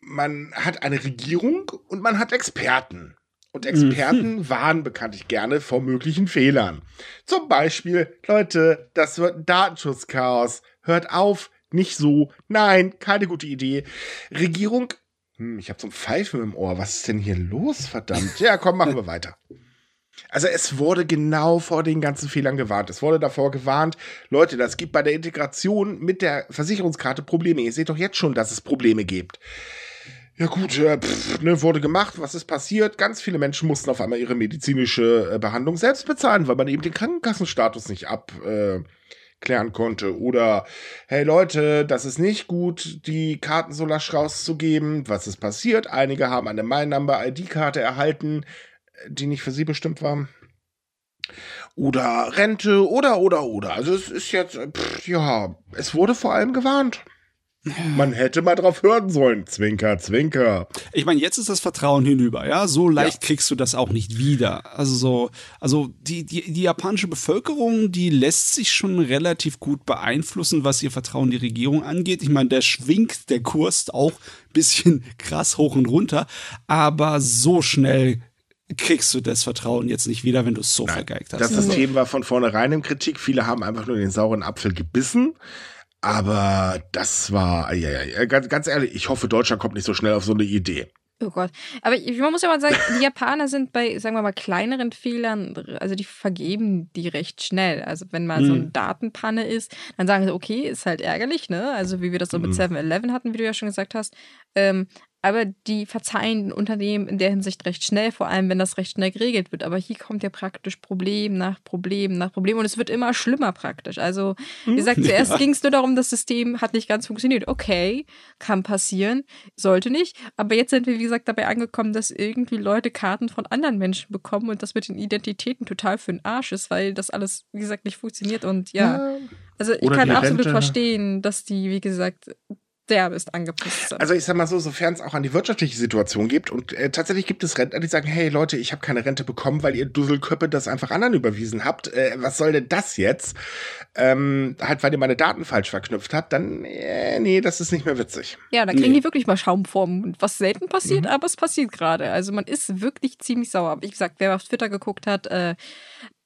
man hat eine Regierung und man hat Experten. Und Experten mhm. [laughs] warnen bekanntlich gerne vor möglichen Fehlern. Zum Beispiel, Leute, das wird ein Datenschutzchaos. Hört auf, nicht so. Nein, keine gute Idee. Regierung hm, ich habe so ein Pfeifen im Ohr. Was ist denn hier los, verdammt? Ja, komm, machen wir weiter. Also es wurde genau vor den ganzen Fehlern gewarnt. Es wurde davor gewarnt, Leute, das gibt bei der Integration mit der Versicherungskarte Probleme. Ihr seht doch jetzt schon, dass es Probleme gibt. Ja gut, äh, pff, ne, wurde gemacht. Was ist passiert? Ganz viele Menschen mussten auf einmal ihre medizinische äh, Behandlung selbst bezahlen, weil man eben den Krankenkassenstatus nicht ab, äh, klären konnte. Oder, hey Leute, das ist nicht gut, die Karten so lasch rauszugeben. Was ist passiert? Einige haben eine My Number ID-Karte erhalten, die nicht für sie bestimmt war. Oder Rente, oder, oder, oder. Also es ist jetzt, pff, ja, es wurde vor allem gewarnt. Man hätte mal drauf hören sollen. Zwinker, zwinker. Ich meine, jetzt ist das Vertrauen hinüber, ja. So leicht ja. kriegst du das auch nicht wieder. Also so, also die, die, die japanische Bevölkerung, die lässt sich schon relativ gut beeinflussen, was ihr Vertrauen in die Regierung angeht. Ich meine, der schwingt der Kurs auch ein bisschen [laughs] krass hoch und runter, aber so schnell kriegst du das Vertrauen jetzt nicht wieder, wenn du es so Nein, vergeigt hast. Das System war von vornherein im Kritik. Viele haben einfach nur den sauren Apfel gebissen. Aber das war, ja, ja, ganz, ganz ehrlich, ich hoffe, Deutschland kommt nicht so schnell auf so eine Idee. Oh Gott. Aber man muss ja mal sagen, die Japaner sind bei, sagen wir mal, kleineren Fehlern, also die vergeben die recht schnell. Also wenn mal hm. so eine Datenpanne ist, dann sagen sie, okay, ist halt ärgerlich, ne? Also wie wir das so mit 7-Eleven hm. hatten, wie du ja schon gesagt hast. Ähm, aber die verzeihen Unternehmen in der Hinsicht recht schnell, vor allem wenn das recht schnell geregelt wird. Aber hier kommt ja praktisch Problem nach Problem nach Problem und es wird immer schlimmer praktisch. Also, wie gesagt, hm? [laughs] zuerst ja. ging es nur darum, das System hat nicht ganz funktioniert. Okay, kann passieren, sollte nicht. Aber jetzt sind wir, wie gesagt, dabei angekommen, dass irgendwie Leute Karten von anderen Menschen bekommen und das mit den Identitäten total für den Arsch ist, weil das alles, wie gesagt, nicht funktioniert. Und ja, ja. also ich kann absolut Rente. verstehen, dass die, wie gesagt, derbest angepisst sind. Also ich sag mal so, sofern es auch an die wirtschaftliche Situation gibt und äh, tatsächlich gibt es Rentner, die sagen, hey Leute, ich habe keine Rente bekommen, weil ihr Dusselköppe das einfach anderen überwiesen habt. Äh, was soll denn das jetzt? Ähm, halt, weil ihr meine Daten falsch verknüpft habt, dann, äh, nee, das ist nicht mehr witzig. Ja, da kriegen nee. die wirklich mal Schaumformen, was selten passiert, mhm. aber es passiert gerade. Also man ist wirklich ziemlich sauer. Wie gesagt, wer auf Twitter geguckt hat, äh,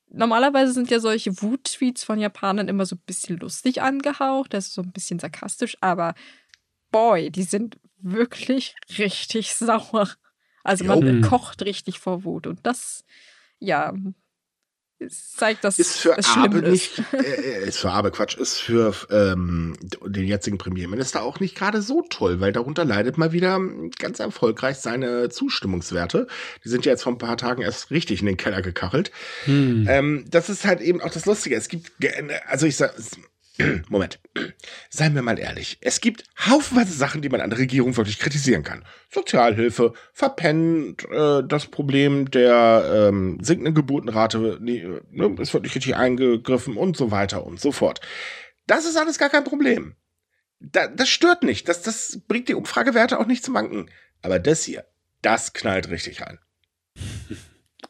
Normalerweise sind ja solche Wut-Tweets von Japanern immer so ein bisschen lustig angehaucht, das ist so ein bisschen sarkastisch, aber boy, die sind wirklich richtig [laughs] sauer. Also man jo. kocht richtig vor Wut. Und das, ja, zeigt, dass ist für es Abe ist. nicht, [laughs] äh, äh, ist für Abe Quatsch, ist für ähm, den jetzigen Premierminister auch nicht gerade so toll, weil darunter leidet mal wieder ganz erfolgreich seine Zustimmungswerte. Die sind ja jetzt vor ein paar Tagen erst richtig in den Keller gekachelt. Hm. Ähm, das ist halt eben auch das Lustige. Es gibt, also ich sag, [clears throat] Moment. Seien wir mal ehrlich. Es gibt haufenweise Sachen, die man an der Regierung wirklich kritisieren kann. Sozialhilfe, verpennt, äh, das Problem der ähm, sinkenden Geburtenrate ne, ist wirklich richtig eingegriffen und so weiter und so fort. Das ist alles gar kein Problem. Da, das stört nicht. Das, das bringt die Umfragewerte auch nicht zum Wanken. Aber das hier, das knallt richtig rein.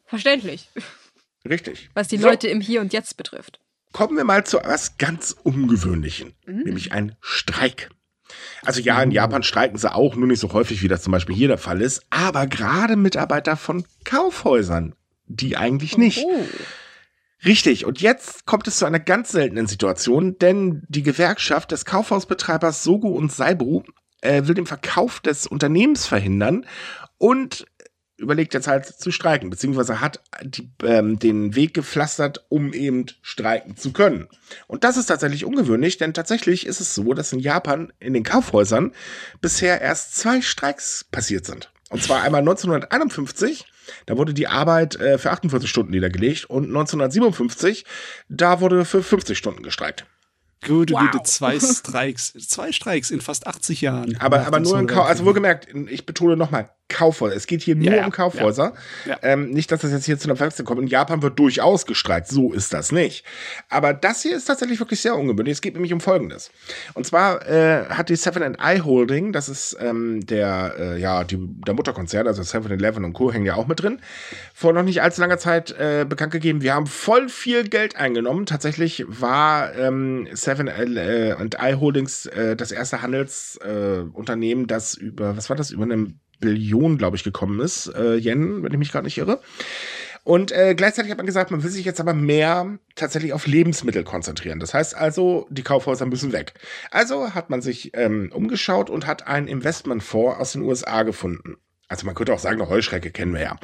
Verständlich. Richtig. Was die so. Leute im Hier und Jetzt betrifft. Kommen wir mal zu etwas ganz Ungewöhnlichen, mhm. nämlich ein Streik. Also ja, in Japan streiken sie auch, nur nicht so häufig, wie das zum Beispiel hier der Fall ist, aber gerade Mitarbeiter von Kaufhäusern, die eigentlich nicht. Oh. Richtig, und jetzt kommt es zu einer ganz seltenen Situation, denn die Gewerkschaft des Kaufhausbetreibers Sogo und Saibu äh, will den Verkauf des Unternehmens verhindern und überlegt jetzt halt zu streiken, beziehungsweise hat die, ähm, den Weg gepflastert, um eben streiken zu können. Und das ist tatsächlich ungewöhnlich, denn tatsächlich ist es so, dass in Japan in den Kaufhäusern bisher erst zwei Streiks passiert sind. Und zwar einmal 1951, da wurde die Arbeit äh, für 48 Stunden niedergelegt und 1957, da wurde für 50 Stunden gestreikt. Gute, wow. gute zwei [laughs] Streiks. Zwei Streiks in fast 80 Jahren. Aber, aber nur in Kaufhäusern. Also wohlgemerkt, ich betone nochmal, Kaufhäuser. Es geht hier nur ja, um Kaufhäuser. Ja. Ähm, nicht, dass das jetzt hier zu einer Verwechslung kommt. In Japan wird durchaus gestreikt. So ist das nicht. Aber das hier ist tatsächlich wirklich sehr ungewöhnlich. Es geht nämlich um Folgendes. Und zwar äh, hat die Seven I Holding, das ist ähm, der, äh, ja, die, der Mutterkonzern, also Seven Eleven und Co. hängen ja auch mit drin, vor noch nicht allzu langer Zeit äh, bekannt gegeben, wir haben voll viel Geld eingenommen. Tatsächlich war ähm, Seven äh, I Holdings äh, das erste Handelsunternehmen, äh, das über, was war das, über einem Billion, glaube ich, gekommen ist, äh, Yen, wenn ich mich gerade nicht irre. Und äh, gleichzeitig hat man gesagt, man will sich jetzt aber mehr tatsächlich auf Lebensmittel konzentrieren. Das heißt also, die Kaufhäuser müssen weg. Also hat man sich ähm, umgeschaut und hat einen Investmentfonds aus den USA gefunden. Also man könnte auch sagen, eine Heuschrecke kennen wir ja.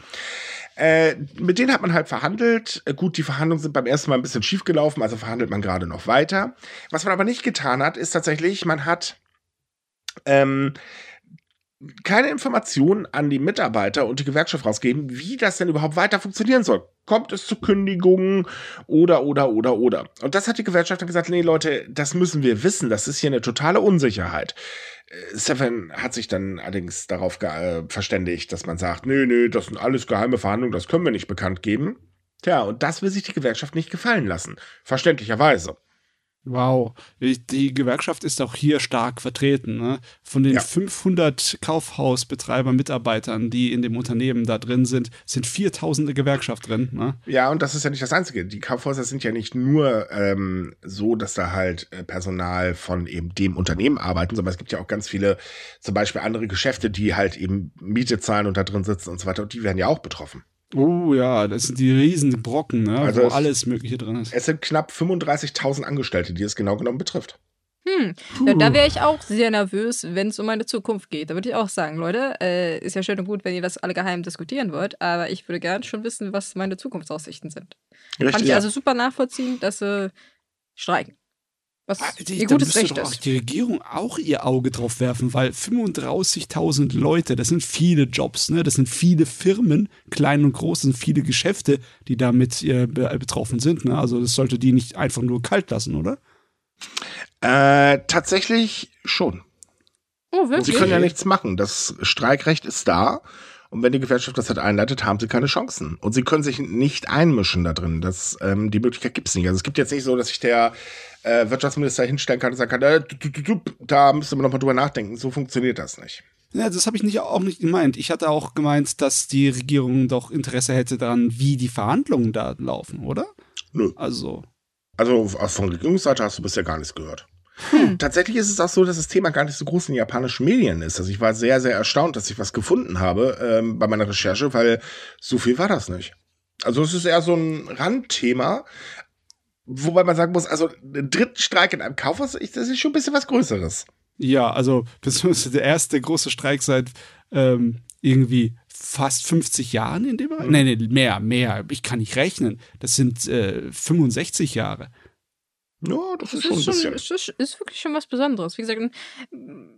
Äh, mit denen hat man halt verhandelt. Äh, gut, die Verhandlungen sind beim ersten Mal ein bisschen schief gelaufen, also verhandelt man gerade noch weiter. Was man aber nicht getan hat, ist tatsächlich, man hat ähm, keine Informationen an die Mitarbeiter und die Gewerkschaft rausgeben, wie das denn überhaupt weiter funktionieren soll. Kommt es zu Kündigungen oder, oder, oder, oder. Und das hat die Gewerkschaft dann gesagt, nee, Leute, das müssen wir wissen. Das ist hier eine totale Unsicherheit. Äh, Seven hat sich dann allerdings darauf äh, verständigt, dass man sagt, nö, nö, das sind alles geheime Verhandlungen, das können wir nicht bekannt geben. Tja, und das will sich die Gewerkschaft nicht gefallen lassen. Verständlicherweise. Wow, die Gewerkschaft ist auch hier stark vertreten. Ne? Von den ja. 500 Kaufhausbetreiber, Mitarbeitern, die in dem Unternehmen da drin sind, sind 4000 Gewerkschaft drin. Ne? Ja, und das ist ja nicht das Einzige. Die Kaufhäuser sind ja nicht nur ähm, so, dass da halt äh, Personal von eben dem Unternehmen arbeiten, sondern es gibt ja auch ganz viele, zum Beispiel andere Geschäfte, die halt eben Miete zahlen und da drin sitzen und so weiter. Und die werden ja auch betroffen. Oh ja, das sind die riesen Brocken, ne, also wo es, alles Mögliche drin ist. Es sind knapp 35.000 Angestellte, die es genau genommen betrifft. Hm, ja, da wäre ich auch sehr nervös, wenn es um meine Zukunft geht. Da würde ich auch sagen, Leute, äh, ist ja schön und gut, wenn ihr das alle geheim diskutieren wollt, aber ich würde gerne schon wissen, was meine Zukunftsaussichten sind. Richtig, Kann ich ja. also super nachvollziehen, dass sie streiken. Was ah, die, ihr gutes Recht doch ist. die Regierung auch ihr Auge drauf werfen, weil 35.000 Leute, das sind viele Jobs, ne? das sind viele Firmen, klein und groß, das sind viele Geschäfte, die damit äh, betroffen sind. Ne? Also das sollte die nicht einfach nur kalt lassen, oder? Äh, tatsächlich schon. Oh, wirklich? Sie können ja nichts machen. Das Streikrecht ist da. Und wenn die Gewerkschaft das halt einleitet, haben sie keine Chancen. Und sie können sich nicht einmischen da drin. Das, ähm, die Möglichkeit gibt es nicht. Also es gibt jetzt nicht so, dass sich der äh, Wirtschaftsminister hinstellen kann und sagen kann, äh, da müsste man nochmal drüber nachdenken. So funktioniert das nicht. Ja, das habe ich nicht, auch nicht gemeint. Ich hatte auch gemeint, dass die Regierung doch Interesse hätte daran, wie die Verhandlungen da laufen, oder? Nö. Also. Also von Regierungsseite hast du bisher gar nichts gehört. Hm. Tatsächlich ist es auch so, dass das Thema gar nicht so groß in japanischen Medien ist. Also ich war sehr, sehr erstaunt, dass ich was gefunden habe ähm, bei meiner Recherche, weil so viel war das nicht. Also es ist eher so ein Randthema, Wobei man sagen muss, also ein dritten Streik in einem Kaufhaus, das ist schon ein bisschen was Größeres. Ja, also beziehungsweise [laughs] der erste große Streik seit ähm, irgendwie fast 50 Jahren in dem mhm. Nee, nee, mehr, mehr. Ich kann nicht rechnen. Das sind äh, 65 Jahre. Ja, das, das ist schon ein bisschen. Schon, ist, ist wirklich schon was Besonderes. Wie gesagt,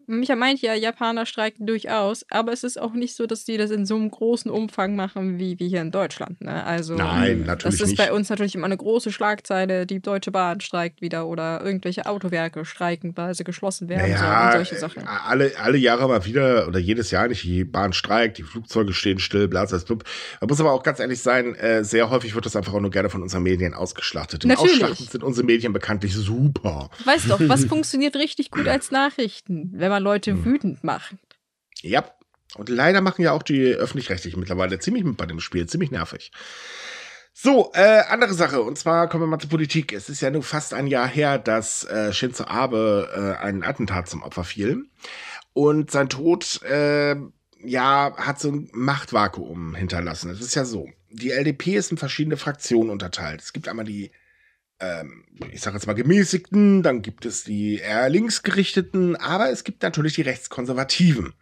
Micha meint ja, Japaner streiken durchaus, aber es ist auch nicht so, dass die das in so einem großen Umfang machen wie, wie hier in Deutschland. Ne? Also, Nein, natürlich Das ist nicht. bei uns natürlich immer eine große Schlagzeile. Die Deutsche Bahn streikt wieder oder irgendwelche Autowerke streiken, weil sie geschlossen werden Naja, sollen und solche Sachen. äh, alle, alle Jahre mal wieder oder jedes Jahr nicht, die Bahn streikt, die Flugzeuge stehen still, bla, bla, bla. Man muss aber auch ganz ehrlich sein, äh, sehr häufig wird das einfach auch nur gerne von unseren Medien ausgeschlachtet. Natürlich. Ausschlachten sind unsere Medien bekanntlich super. Weißt doch, was [laughs] funktioniert richtig gut als Nachrichten, wenn man Leute Hm. wütend macht? Ja. Und leider machen ja auch die Öffentlich-Rechtlichen mittlerweile ziemlich mit bei dem Spiel, ziemlich nervig. So, äh, andere Sache, und zwar kommen wir mal zur Politik. Es ist ja nur fast ein Jahr her, dass äh, Shinzo Abe äh, einen Attentat zum Opfer fiel. Und sein Tod, äh, ja, hat so ein Machtvakuum hinterlassen. Es ist ja so, die LDP ist in verschiedene Fraktionen unterteilt. Es gibt einmal die ähm, ich sage jetzt mal gemäßigten, dann gibt es die eher linksgerichteten, aber es gibt natürlich die Rechtskonservativen.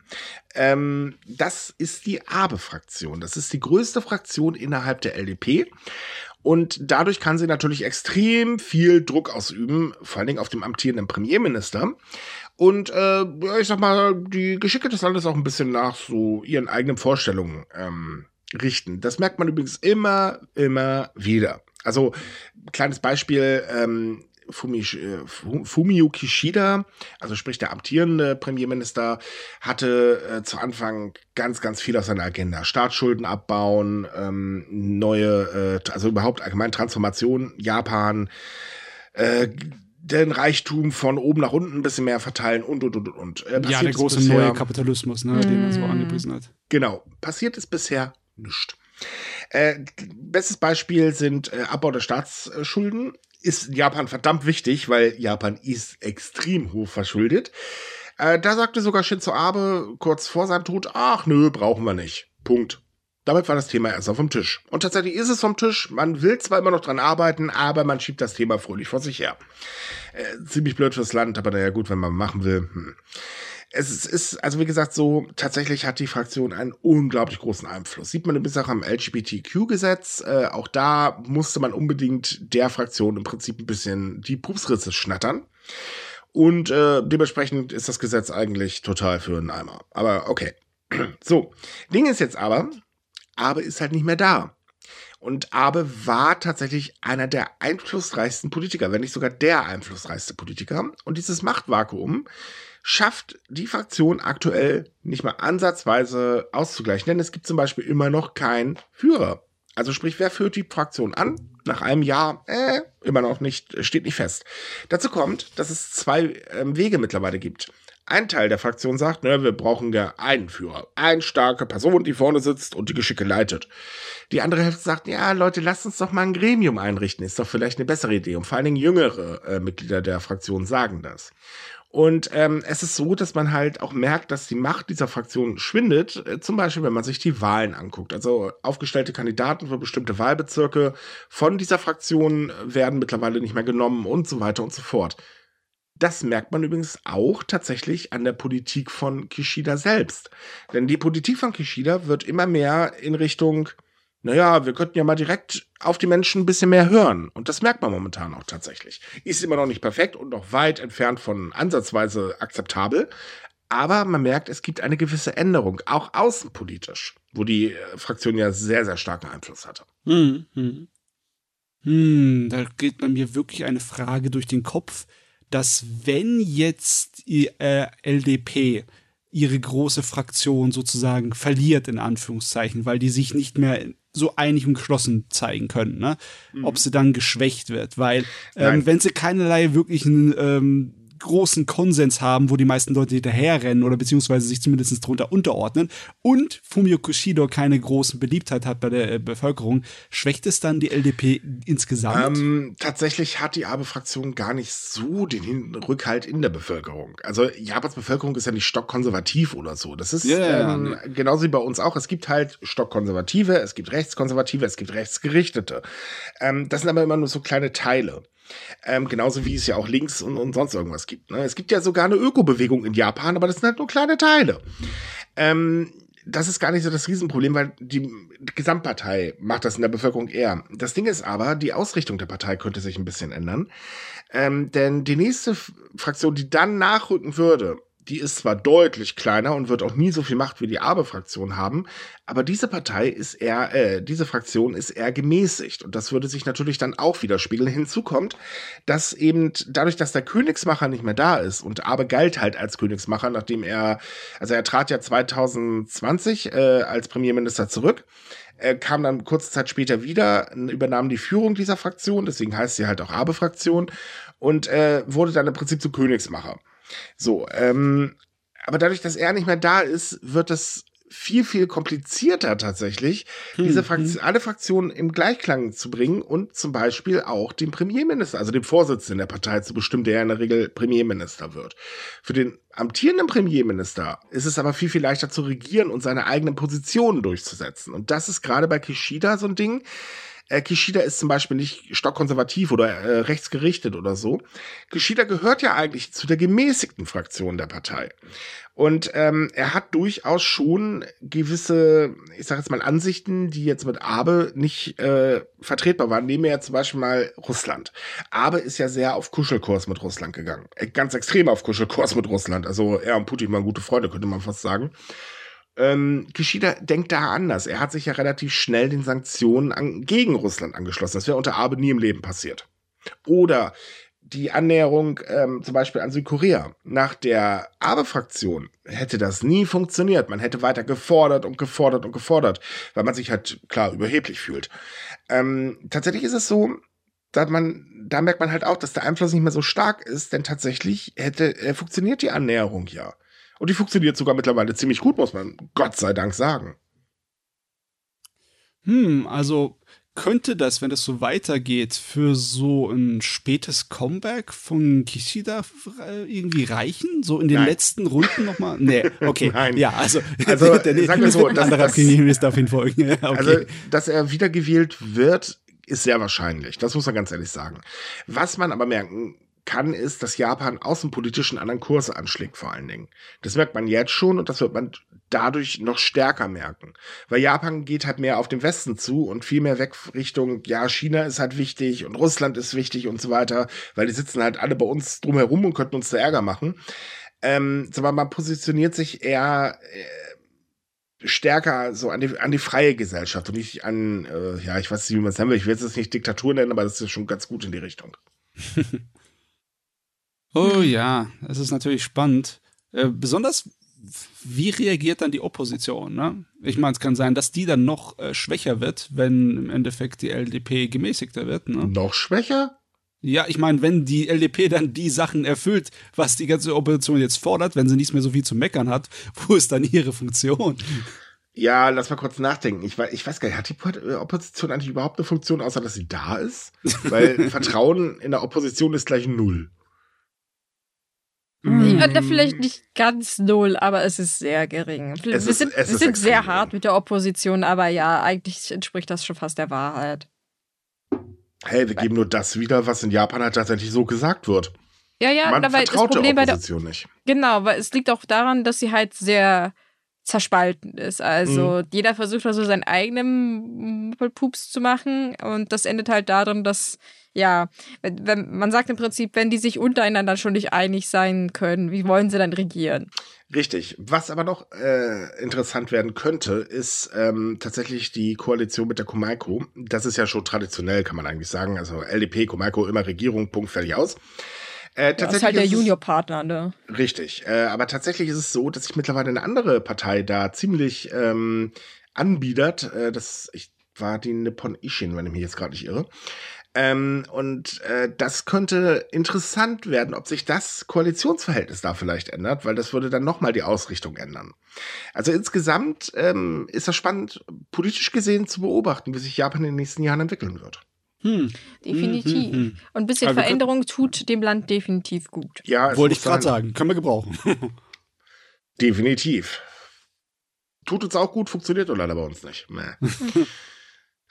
Ähm, das ist die Abe-Fraktion. Das ist die größte Fraktion innerhalb der LDP. Und dadurch kann sie natürlich extrem viel Druck ausüben, vor allen Dingen auf dem amtierenden Premierminister. Und äh, ich sag mal, die Geschicke des Landes auch ein bisschen nach so ihren eigenen Vorstellungen ähm, richten. Das merkt man übrigens immer, immer wieder. Also, kleines Beispiel, ähm, Fumi, äh, Fu- Fumio Kishida, also sprich der amtierende Premierminister, hatte äh, zu Anfang ganz, ganz viel auf seiner Agenda. Staatsschulden abbauen, ähm, neue, äh, also überhaupt allgemein Transformation, Japan, äh, den Reichtum von oben nach unten ein bisschen mehr verteilen und, und, und, und. Äh, Ja, der große bisher- neue Kapitalismus, ne, den er so Mm. angepriesen hat. Genau. Passiert ist bisher nichts. Äh, bestes Beispiel sind äh, Abbau der Staatsschulden. Ist in Japan verdammt wichtig, weil Japan ist extrem hoch verschuldet. Äh, da sagte sogar Shinzo Abe kurz vor seinem Tod, ach nö, brauchen wir nicht. Punkt. Damit war das Thema erst auf dem Tisch. Und tatsächlich ist es vom Tisch. Man will zwar immer noch dran arbeiten, aber man schiebt das Thema fröhlich vor sich her. Äh, ziemlich blöd fürs Land, aber naja gut, wenn man machen will. Hm es ist, also wie gesagt, so, tatsächlich hat die Fraktion einen unglaublich großen Einfluss. Sieht man übrigens auch am LGBTQ-Gesetz. Äh, auch da musste man unbedingt der Fraktion im Prinzip ein bisschen die Pupsritze schnattern. Und äh, dementsprechend ist das Gesetz eigentlich total für einen Eimer. Aber okay. [clears throat] So, Ding ist jetzt aber, Abe ist halt nicht mehr da. Und Abe war tatsächlich einer der einflussreichsten Politiker, wenn nicht sogar der einflussreichste Politiker. Und dieses Machtvakuum schafft die Fraktion aktuell nicht mal ansatzweise auszugleichen, denn es gibt zum Beispiel immer noch keinen Führer. Also sprich, wer führt die Fraktion an? Nach einem Jahr, äh, immer noch nicht, steht nicht fest. Dazu kommt, dass es zwei ähm, Wege mittlerweile gibt. Ein Teil der Fraktion sagt, ne, wir brauchen ja einen Führer. Eine starke Person, die vorne sitzt und die Geschicke leitet. Die andere Hälfte sagt, ja, Leute, lasst uns doch mal ein Gremium einrichten. Ist doch vielleicht eine bessere Idee. Und vor allen Dingen jüngere äh, Mitglieder der Fraktion sagen das. Und ähm, es ist so, dass man halt auch merkt, dass die Macht dieser Fraktion schwindet. Äh, zum Beispiel, wenn man sich die Wahlen anguckt. Also aufgestellte Kandidaten für bestimmte Wahlbezirke von dieser Fraktion werden mittlerweile nicht mehr genommen und so weiter und so fort. Das merkt man übrigens auch tatsächlich an der Politik von Kishida selbst. Denn die Politik von Kishida wird immer mehr in Richtung, naja, wir könnten ja mal direkt auf die Menschen ein bisschen mehr hören. Und das merkt man momentan auch tatsächlich. Ist immer noch nicht perfekt und noch weit entfernt von ansatzweise akzeptabel. Aber man merkt, es gibt eine gewisse Änderung, auch außenpolitisch, wo die äh, Fraktion ja sehr, sehr starken Einfluss hatte. Hm, hm. Hm, da geht bei mir wirklich eine Frage durch den Kopf, dass wenn jetzt die äh, LDP ihre große Fraktion sozusagen verliert, in Anführungszeichen, weil die sich nicht mehr so einig und geschlossen zeigen können, ne? ob sie dann geschwächt wird, weil ähm, wenn sie keinerlei wirklichen ähm, großen Konsens haben, wo die meisten Leute hinterherrennen oder beziehungsweise sich zumindest drunter unterordnen und Fumio Kushido keine großen Beliebtheit hat bei der äh, Bevölkerung, schwächt es dann die LDP insgesamt? Ähm, tatsächlich hat die Abe-Fraktion gar nicht so den Rückhalt in der Bevölkerung. Also Japans Bevölkerung ist ja nicht stockkonservativ oder so. Das ist ja, ähm, genauso wie bei uns auch. Es gibt halt stockkonservative, es gibt rechtskonservative, es gibt rechtsgerichtete. Ähm, das sind aber immer nur so kleine Teile. Ähm, genauso wie es ja auch links und, und sonst irgendwas gibt. Ne? Es gibt ja sogar eine Ökobewegung in Japan, aber das sind halt nur kleine Teile. Ähm, das ist gar nicht so das Riesenproblem, weil die Gesamtpartei macht das in der Bevölkerung eher. Das Ding ist aber, die Ausrichtung der Partei könnte sich ein bisschen ändern. Ähm, denn die nächste Fraktion, die dann nachrücken würde, die ist zwar deutlich kleiner und wird auch nie so viel Macht wie die Abe-Fraktion haben, aber diese Partei ist eher, äh, diese Fraktion ist eher gemäßigt und das würde sich natürlich dann auch widerspiegeln. Hinzu kommt, dass eben dadurch, dass der Königsmacher nicht mehr da ist und Abe galt halt als Königsmacher, nachdem er, also er trat ja 2020 äh, als Premierminister zurück, er kam dann kurze Zeit später wieder, übernahm die Führung dieser Fraktion, deswegen heißt sie halt auch Abe-Fraktion und äh, wurde dann im Prinzip zu Königsmacher. So, ähm, aber dadurch, dass er nicht mehr da ist, wird es viel, viel komplizierter tatsächlich, hm, diese Fraktion, hm. alle Fraktionen im Gleichklang zu bringen und zum Beispiel auch den Premierminister, also den Vorsitzenden der Partei zu bestimmen, der ja in der Regel Premierminister wird. Für den amtierenden Premierminister ist es aber viel, viel leichter zu regieren und seine eigenen Positionen durchzusetzen. Und das ist gerade bei Kishida so ein Ding. Äh, Kishida ist zum Beispiel nicht stockkonservativ oder äh, rechtsgerichtet oder so. Kishida gehört ja eigentlich zu der gemäßigten Fraktion der Partei. Und ähm, er hat durchaus schon gewisse, ich sage jetzt mal, Ansichten, die jetzt mit Abe nicht äh, vertretbar waren. Nehmen wir ja zum Beispiel mal Russland. Abe ist ja sehr auf Kuschelkurs mit Russland gegangen. Äh, ganz extrem auf Kuschelkurs mit Russland. Also er und Putin waren gute Freunde, könnte man fast sagen. Ähm, Kishida denkt da anders. Er hat sich ja relativ schnell den Sanktionen an, gegen Russland angeschlossen. Das wäre unter Abe nie im Leben passiert. Oder die Annäherung ähm, zum Beispiel an Südkorea. Nach der Abe-Fraktion hätte das nie funktioniert. Man hätte weiter gefordert und gefordert und gefordert, weil man sich halt klar überheblich fühlt. Ähm, tatsächlich ist es so, dass man, da merkt man halt auch, dass der Einfluss nicht mehr so stark ist, denn tatsächlich hätte, äh, funktioniert die Annäherung ja. Und die funktioniert sogar mittlerweile ziemlich gut, muss man Gott sei Dank sagen. Hm, also könnte das, wenn das so weitergeht, für so ein spätes Comeback von Kishida äh, irgendwie reichen? So in den Nein. letzten Runden nochmal? Nee, [laughs] okay. Nein. Ja, also, also der, [laughs] der, sagen wir so, das, das, ist auf jeden Fall. Okay. Also, dass er wiedergewählt wird, ist sehr wahrscheinlich. Das muss man ganz ehrlich sagen. Was man aber merken kann, ist, dass Japan außenpolitisch einen anderen Kurs anschlägt, vor allen Dingen. Das merkt man jetzt schon und das wird man dadurch noch stärker merken. Weil Japan geht halt mehr auf den Westen zu und viel mehr weg Richtung, ja, China ist halt wichtig und Russland ist wichtig und so weiter, weil die sitzen halt alle bei uns drumherum und könnten uns da Ärger machen. Ähm, aber man positioniert sich eher äh, stärker so an die, an die freie Gesellschaft und nicht an, äh, ja, ich weiß nicht, wie man es nennen will, ich will es jetzt nicht Diktatur nennen, aber das ist schon ganz gut in die Richtung. [laughs] Oh ja, es ist natürlich spannend. Äh, besonders, wie reagiert dann die Opposition? Ne? Ich meine, es kann sein, dass die dann noch äh, schwächer wird, wenn im Endeffekt die LDP gemäßigter wird. Ne? Noch schwächer? Ja, ich meine, wenn die LDP dann die Sachen erfüllt, was die ganze Opposition jetzt fordert, wenn sie nicht mehr so viel zu meckern hat, [laughs] wo ist dann ihre Funktion? Ja, lass mal kurz nachdenken. Ich weiß, ich weiß gar nicht, hat die Opposition eigentlich überhaupt eine Funktion, außer dass sie da ist? [laughs] Weil Vertrauen in der Opposition ist gleich null. Mhm. Ja, vielleicht nicht ganz null, aber es ist sehr gering. Es wir ist, sind, wir sind sehr hart mit der Opposition, aber ja, eigentlich entspricht das schon fast der Wahrheit. Hey, wir geben nur das wieder, was in Japan halt tatsächlich so gesagt wird. Ja, ja, Man aber vertraut das Problem der Opposition bei der, nicht. Genau, weil es liegt auch daran, dass sie halt sehr zerspalten ist. Also mhm. jeder versucht also seinen eigenen Pups zu machen und das endet halt darin, dass ja, wenn, wenn, man sagt im Prinzip, wenn die sich untereinander schon nicht einig sein können, wie wollen sie dann regieren? Richtig. Was aber noch äh, interessant werden könnte, ist ähm, tatsächlich die Koalition mit der Komaiko. Das ist ja schon traditionell, kann man eigentlich sagen. Also LDP, Komaiko, immer Regierung, Punkt, fertig aus. Äh, das ist halt der Juniorpartner, ne? Richtig. Äh, aber tatsächlich ist es so, dass sich mittlerweile eine andere Partei da ziemlich ähm, anbiedert. Äh, das ich, war die Nippon Ishin, wenn ich mich jetzt gerade nicht irre. Ähm, und äh, das könnte interessant werden, ob sich das Koalitionsverhältnis da vielleicht ändert, weil das würde dann nochmal die Ausrichtung ändern. Also insgesamt ähm, ist das spannend, politisch gesehen zu beobachten, wie sich Japan in den nächsten Jahren entwickeln wird. Hm. Definitiv. Hm, hm, hm. Und ein bisschen also Veränderung tut dem Land definitiv gut. Ja, wollte ich gerade sagen. Können wir gebrauchen. definitiv. Tut uns auch gut, funktioniert oder bei uns nicht. Nee. [laughs]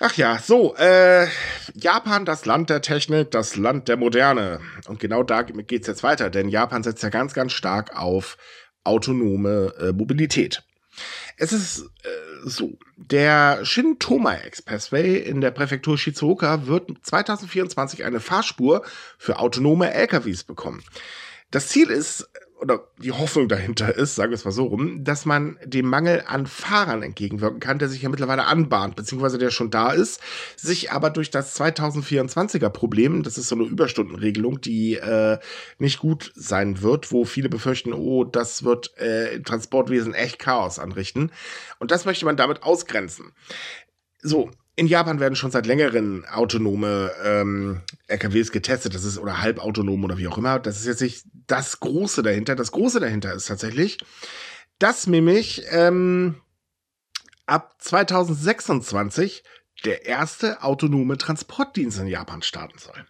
Ach ja, so, äh, Japan, das Land der Technik, das Land der Moderne. Und genau da geht's jetzt weiter, denn Japan setzt ja ganz, ganz stark auf autonome äh, Mobilität. Es ist äh, so, der Shin-Tomai Expressway in der Präfektur Shizuoka wird 2024 eine Fahrspur für autonome LKWs bekommen. Das Ziel ist, oder die Hoffnung dahinter ist, sagen wir es mal so rum, dass man dem Mangel an Fahrern entgegenwirken kann, der sich ja mittlerweile anbahnt, beziehungsweise der schon da ist, sich aber durch das 2024er Problem, das ist so eine Überstundenregelung, die äh, nicht gut sein wird, wo viele befürchten, oh, das wird äh, im Transportwesen echt Chaos anrichten. Und das möchte man damit ausgrenzen. So, in Japan werden schon seit längerem autonome ähm, LKWs getestet, das ist oder halbautonom oder wie auch immer. Das ist jetzt nicht das Große dahinter. Das Große dahinter ist tatsächlich, dass nämlich ähm, ab 2026 der erste autonome Transportdienst in Japan starten soll.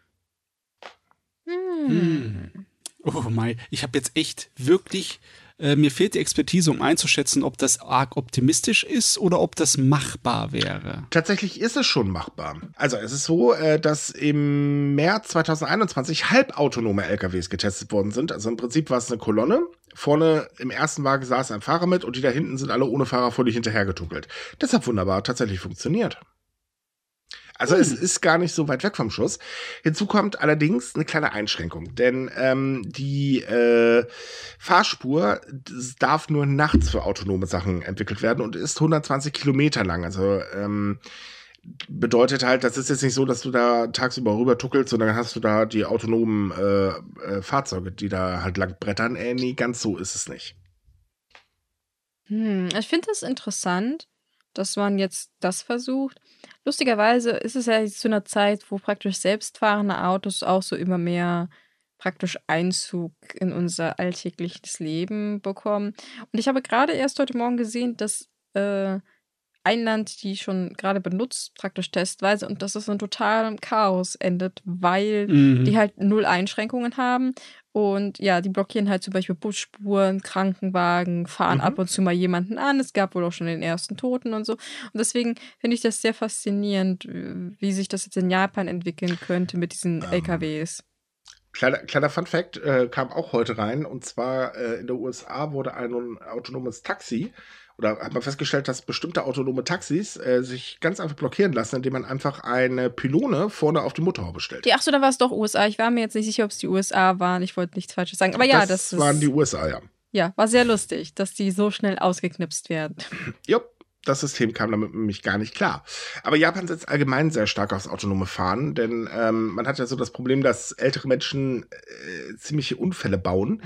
Hm. Oh mein, ich habe jetzt echt wirklich äh, mir fehlt die Expertise, um einzuschätzen, ob das arg optimistisch ist oder ob das machbar wäre. Tatsächlich ist es schon machbar. Also es ist so, äh, dass im März 2021 halbautonome LKWs getestet worden sind. Also im Prinzip war es eine Kolonne. Vorne im ersten Wagen saß ein Fahrer mit und die da hinten sind alle ohne Fahrer völlig hinterhergetuckelt. Das hat wunderbar tatsächlich funktioniert. Also hm. es ist gar nicht so weit weg vom Schuss. Hinzu kommt allerdings eine kleine Einschränkung, denn ähm, die äh, Fahrspur darf nur nachts für autonome Sachen entwickelt werden und ist 120 Kilometer lang. Also ähm, bedeutet halt, das ist jetzt nicht so, dass du da tagsüber rüber tuckelst, sondern hast du da die autonomen äh, äh, Fahrzeuge, die da halt lang brettern. Äh, nee, ganz so ist es nicht. Hm, ich finde das interessant, dass man jetzt das versucht. Lustigerweise ist es ja zu einer Zeit, wo praktisch selbstfahrende Autos auch so immer mehr praktisch Einzug in unser alltägliches Leben bekommen. Und ich habe gerade erst heute Morgen gesehen, dass äh, ein Land, die schon gerade benutzt, praktisch testweise, und das ist in totalem Chaos endet, weil mhm. die halt null Einschränkungen haben und ja, die blockieren halt zum Beispiel Busspuren, Krankenwagen, fahren mhm. ab und zu mal jemanden an. Es gab wohl auch schon den ersten Toten und so. Und deswegen finde ich das sehr faszinierend, wie sich das jetzt in Japan entwickeln könnte mit diesen ähm. LKWs. Kleiner, kleiner Fun Fact äh, kam auch heute rein. Und zwar äh, in der USA wurde ein autonomes Taxi oder hat man festgestellt, dass bestimmte autonome Taxis äh, sich ganz einfach blockieren lassen, indem man einfach eine Pylone vorne auf die Motorhaube stellt. Die, ach so, da war es doch USA. Ich war mir jetzt nicht sicher, ob es die USA waren. Ich wollte nichts Falsches sagen. Aber ja, das, das waren die USA, ja. Ja, war sehr lustig, dass die so schnell ausgeknipst werden. Jupp. Das System kam damit nämlich gar nicht klar. Aber Japan setzt allgemein sehr stark aufs autonome Fahren, denn ähm, man hat ja so das Problem, dass ältere Menschen äh, ziemliche Unfälle bauen.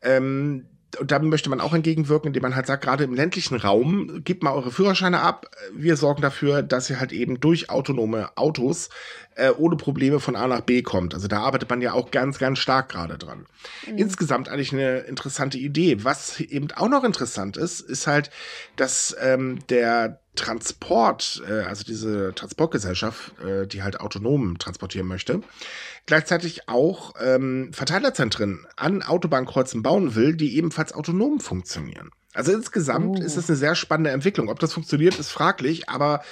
Ähm, da möchte man auch entgegenwirken, indem man halt sagt, gerade im ländlichen Raum, gebt mal eure Führerscheine ab. Wir sorgen dafür, dass ihr halt eben durch autonome Autos äh, ohne Probleme von A nach B kommt. Also da arbeitet man ja auch ganz, ganz stark gerade dran. Mhm. Insgesamt eigentlich eine interessante Idee. Was eben auch noch interessant ist, ist halt, dass ähm, der Transport, äh, also diese Transportgesellschaft, äh, die halt autonom transportieren möchte, gleichzeitig auch ähm, Verteilerzentren an Autobahnkreuzen bauen will, die ebenfalls autonom funktionieren. Also insgesamt oh. ist es eine sehr spannende Entwicklung. Ob das funktioniert, ist fraglich, aber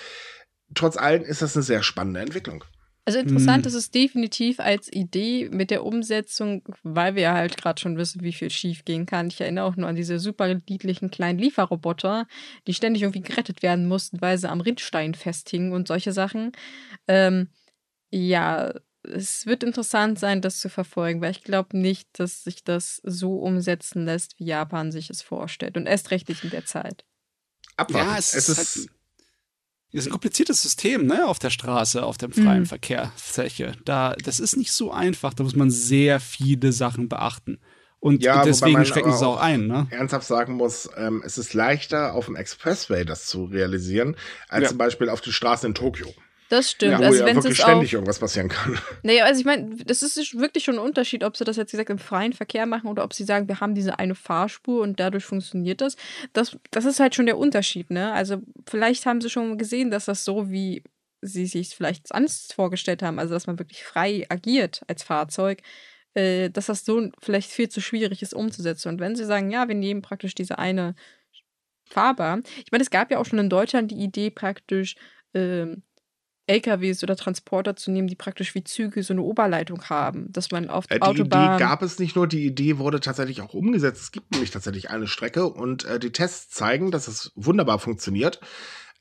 trotz allem ist das eine sehr spannende Entwicklung. Also interessant hm. ist es definitiv als Idee mit der Umsetzung, weil wir ja halt gerade schon wissen, wie viel schief gehen kann. Ich erinnere auch nur an diese super niedlichen kleinen Lieferroboter, die ständig irgendwie gerettet werden mussten, weil sie am Rindstein festhingen und solche Sachen. Ähm, ja, es wird interessant sein, das zu verfolgen, weil ich glaube nicht, dass sich das so umsetzen lässt, wie Japan sich es vorstellt. Und erst recht nicht in der Zeit. Abwarten. Ja, es, es ist, ist halt, ist ein kompliziertes System, ne, auf der Straße, auf der freien mhm. Verkehrsfläche. Da, das ist nicht so einfach. Da muss man sehr viele Sachen beachten. Und ja, deswegen schrecken sie es auch ein. Ne? Ernsthaft sagen muss, ähm, es ist leichter, auf dem Expressway das zu realisieren, als ja. zum Beispiel auf den Straßen in Tokio. Das stimmt. Ja, wo also, ja wirklich ständig auch, irgendwas passieren kann. [laughs] Naja, also ich meine, das ist wirklich schon ein Unterschied, ob sie das jetzt gesagt im freien Verkehr machen oder ob sie sagen, wir haben diese eine Fahrspur und dadurch funktioniert das. Das, das ist halt schon der Unterschied, ne? Also vielleicht haben sie schon gesehen, dass das so wie sie sich vielleicht anders vorgestellt haben, also dass man wirklich frei agiert als Fahrzeug, äh, dass das so vielleicht viel zu schwierig ist umzusetzen. Und wenn sie sagen, ja, wir nehmen praktisch diese eine Fahrbahn, ich meine, es gab ja auch schon in Deutschland die Idee praktisch, ähm, LKWs oder Transporter zu nehmen, die praktisch wie Züge so eine Oberleitung haben, dass man auf äh, die Autobahn. Idee gab es nicht nur, die Idee wurde tatsächlich auch umgesetzt. Es gibt nämlich tatsächlich eine Strecke und äh, die Tests zeigen, dass es wunderbar funktioniert.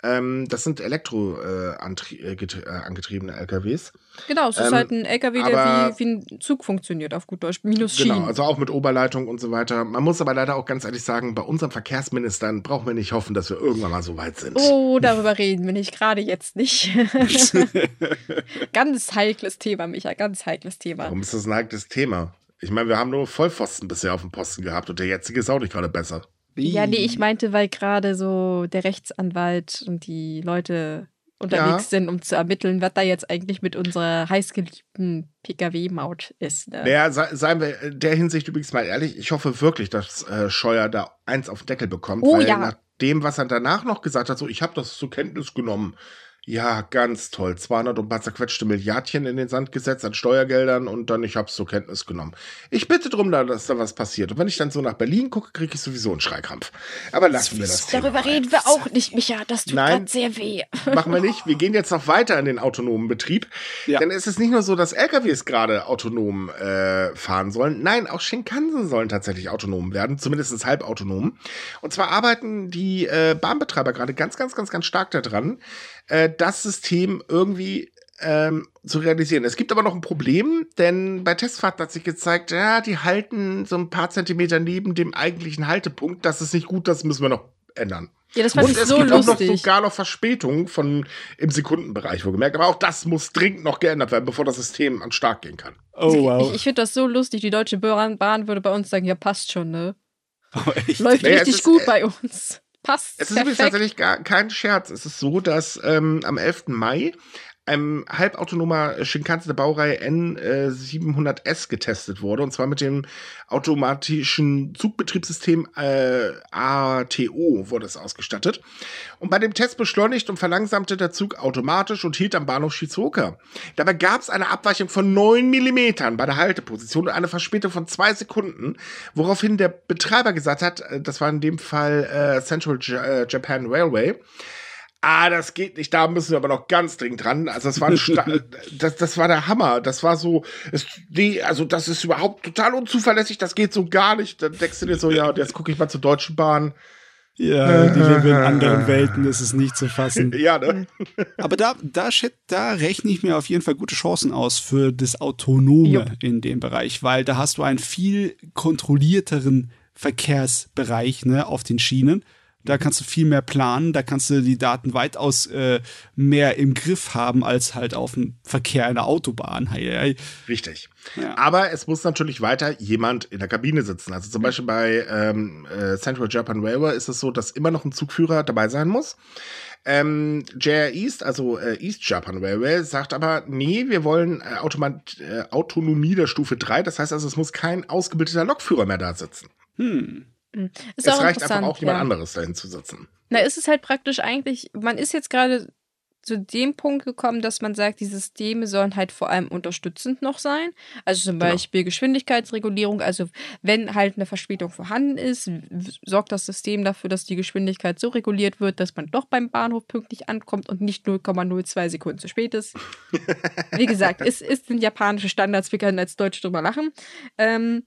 Ähm, das sind elektroangetriebene äh, äh, LKWs. Genau, es ist Ähm, halt ein LKW, der wie, wie ein Zug funktioniert, auf gut Deutsch. Minus Schienen. Genau, also auch mit Oberleitung und so weiter. Man muss aber leider auch ganz ehrlich sagen, bei unseren Verkehrsministern brauchen wir nicht hoffen, dass wir irgendwann mal so weit sind. Oh, darüber reden wir nicht, gerade jetzt nicht. [laughs] ganz heikles Thema, Micha, ganz heikles Thema. Warum ist das ein heikles Thema? Ich meine, wir haben nur Vollpfosten bisher auf dem Posten gehabt und der jetzige ist auch nicht gerade besser. Ja, nee, ich meinte, weil gerade so der Rechtsanwalt und die Leute unterwegs Ja. sind, um zu ermitteln, was da jetzt eigentlich mit unserer heißgeliebten Pkw-Maut ist. Ne? Naja, sei, seien wir in der Hinsicht übrigens mal ehrlich, ich hoffe wirklich, dass äh, Scheuer da eins auf den Deckel bekommt. Oh weil ja. nach dem, was er danach noch gesagt hat, so, ich habe das zur Kenntnis genommen. Ja, ganz toll. 200 und ein paar zerquetschte Milliardchen in den Sand gesetzt an Steuergeldern und dann, ich habe es zur Kenntnis genommen. Ich bitte drum, da, dass da was passiert. Und wenn ich dann so nach Berlin gucke, kriege ich sowieso einen Schreikrampf. Aber lassen wir das Thema Darüber reden wir auch nicht, Micha. Das tut Nein. gerade sehr weh. [laughs] Machen wir nicht. Wir gehen jetzt noch weiter in den autonomen Betrieb. Ja. Denn es ist nicht nur so, dass LKWs gerade autonom äh, fahren sollen. Nein, auch Shinkansen sollen tatsächlich autonom werden, zumindest halbautonom. Und zwar arbeiten die äh, Bahnbetreiber gerade ganz, ganz, ganz, ganz stark daran, äh, das System irgendwie ähm, zu realisieren. Es gibt aber noch ein Problem, denn bei Testfahrten hat sich gezeigt, ja, die halten so ein paar Zentimeter neben dem eigentlichen Haltepunkt. Das ist nicht gut, das müssen wir noch ändern. Ja, das fand Und ich es so gibt auch noch lustig. sogar noch Verspätungen von im Sekundenbereich, wohlgemerkt. Aber auch das muss dringend noch geändert werden, bevor das System an den Start gehen kann. Oh, wow. Ich, ich finde das so lustig. Die Deutsche Bahn, würde bei uns sagen, ja, passt schon, ne? [laughs] oh? Läuft Naja, richtig ist, gut äh, bei uns. Passt. Es ist übrigens tatsächlich gar kein Scherz. Es ist so, dass ähm, am 11. Mai ein halbautonomer Shinkansen der Baureihe N700S getestet wurde. Und zwar mit dem automatischen Zugbetriebssystem äh, ATO wurde es ausgestattet. Und bei dem Test beschleunigt und verlangsamte der Zug automatisch und hielt am Bahnhof Shizuoka. Dabei gab es eine Abweichung von 9 Millimetern bei der Halteposition und eine Verspätung von zwei Sekunden, woraufhin der Betreiber gesagt hat, äh, das war in dem Fall äh, Central J äh, Japan Railway, Ah, das geht nicht. Da müssen wir aber noch ganz dringend dran. Also das war [laughs] das, das war der Hammer. Das war so, es, nee, also das ist überhaupt total unzuverlässig. Das geht so gar nicht. Dann denkst du dir so, ja, und jetzt gucke ich mal zur Deutschen Bahn. Ja, die leben in anderen Welten, das ist nicht zu fassen. [laughs] Ja, ne? Aber da, da, da rechne ich mir auf jeden Fall gute Chancen aus für das Autonome Jupp. in dem Bereich, weil da hast du einen viel kontrollierteren Verkehrsbereich ne, auf den Schienen. Da kannst du viel mehr planen, da kannst du die Daten weitaus äh, mehr im Griff haben als halt auf dem Verkehr einer Autobahn. Hei, hei. Richtig. Ja. Aber es muss natürlich weiter jemand in der Kabine sitzen. Also zum Beispiel bei ähm, äh, Central Japan Railway ist es so, dass immer noch ein Zugführer dabei sein muss. Ähm, JR East, also äh, East Japan Railway, sagt aber, nee, wir wollen äh, Automat äh, Autonomie der Stufe 3. Das heißt also, es muss kein ausgebildeter Lokführer mehr da sitzen. Hm. Ist es reicht einfach auch jemand ja. anderes dahin zu sitzen. Na, ist es halt praktisch eigentlich, man ist jetzt gerade zu dem Punkt gekommen, dass man sagt, die Systeme sollen halt vor allem unterstützend noch sein. Also zum Genau. Beispiel Geschwindigkeitsregulierung. Also wenn halt eine Verspätung vorhanden ist, sorgt das System dafür, dass die Geschwindigkeit so reguliert wird, dass man doch beim Bahnhof pünktlich ankommt und nicht 0,02 Sekunden zu spät ist. [laughs] Wie gesagt, es, es sind japanische Standards, wir können als Deutsche drüber lachen. Ähm,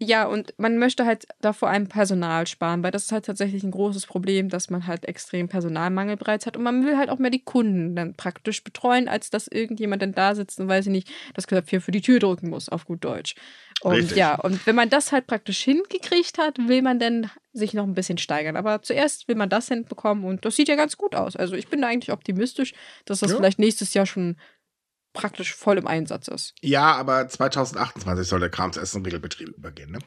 ja, und man möchte halt da vor allem Personal sparen, weil das ist halt tatsächlich ein großes Problem, dass man halt extrem Personalmangel bereits hat und man will halt auch mehr die Kunden dann praktisch betreuen, als dass irgendjemand dann da sitzt und weiß ich nicht, das Knöpfchen für die Tür drücken muss, auf gut Deutsch. Und Richtig. ja, und wenn man das halt praktisch hingekriegt hat, will man dann sich noch ein bisschen steigern. Aber zuerst will man das hinbekommen und das sieht ja ganz gut aus. Also ich bin da eigentlich optimistisch, dass das Ja. vielleicht nächstes Jahr schon praktisch voll im Einsatz ist. Ja, aber 2028 soll der Kramsessen Regelbetrieb übergehen, ne?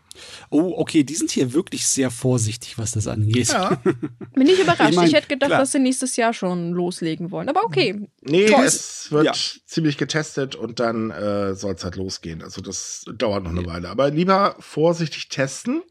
Oh, okay, die sind hier wirklich sehr vorsichtig, was das angeht. Ja. [laughs] Bin ich überrascht. Ich, Ich mein, hätte gedacht, klar. dass sie nächstes Jahr schon loslegen wollen. Aber okay. Nee, Toll. es wird Ja. ziemlich getestet und dann äh, soll es halt losgehen. Also das dauert noch eine Weile. Aber lieber vorsichtig testen,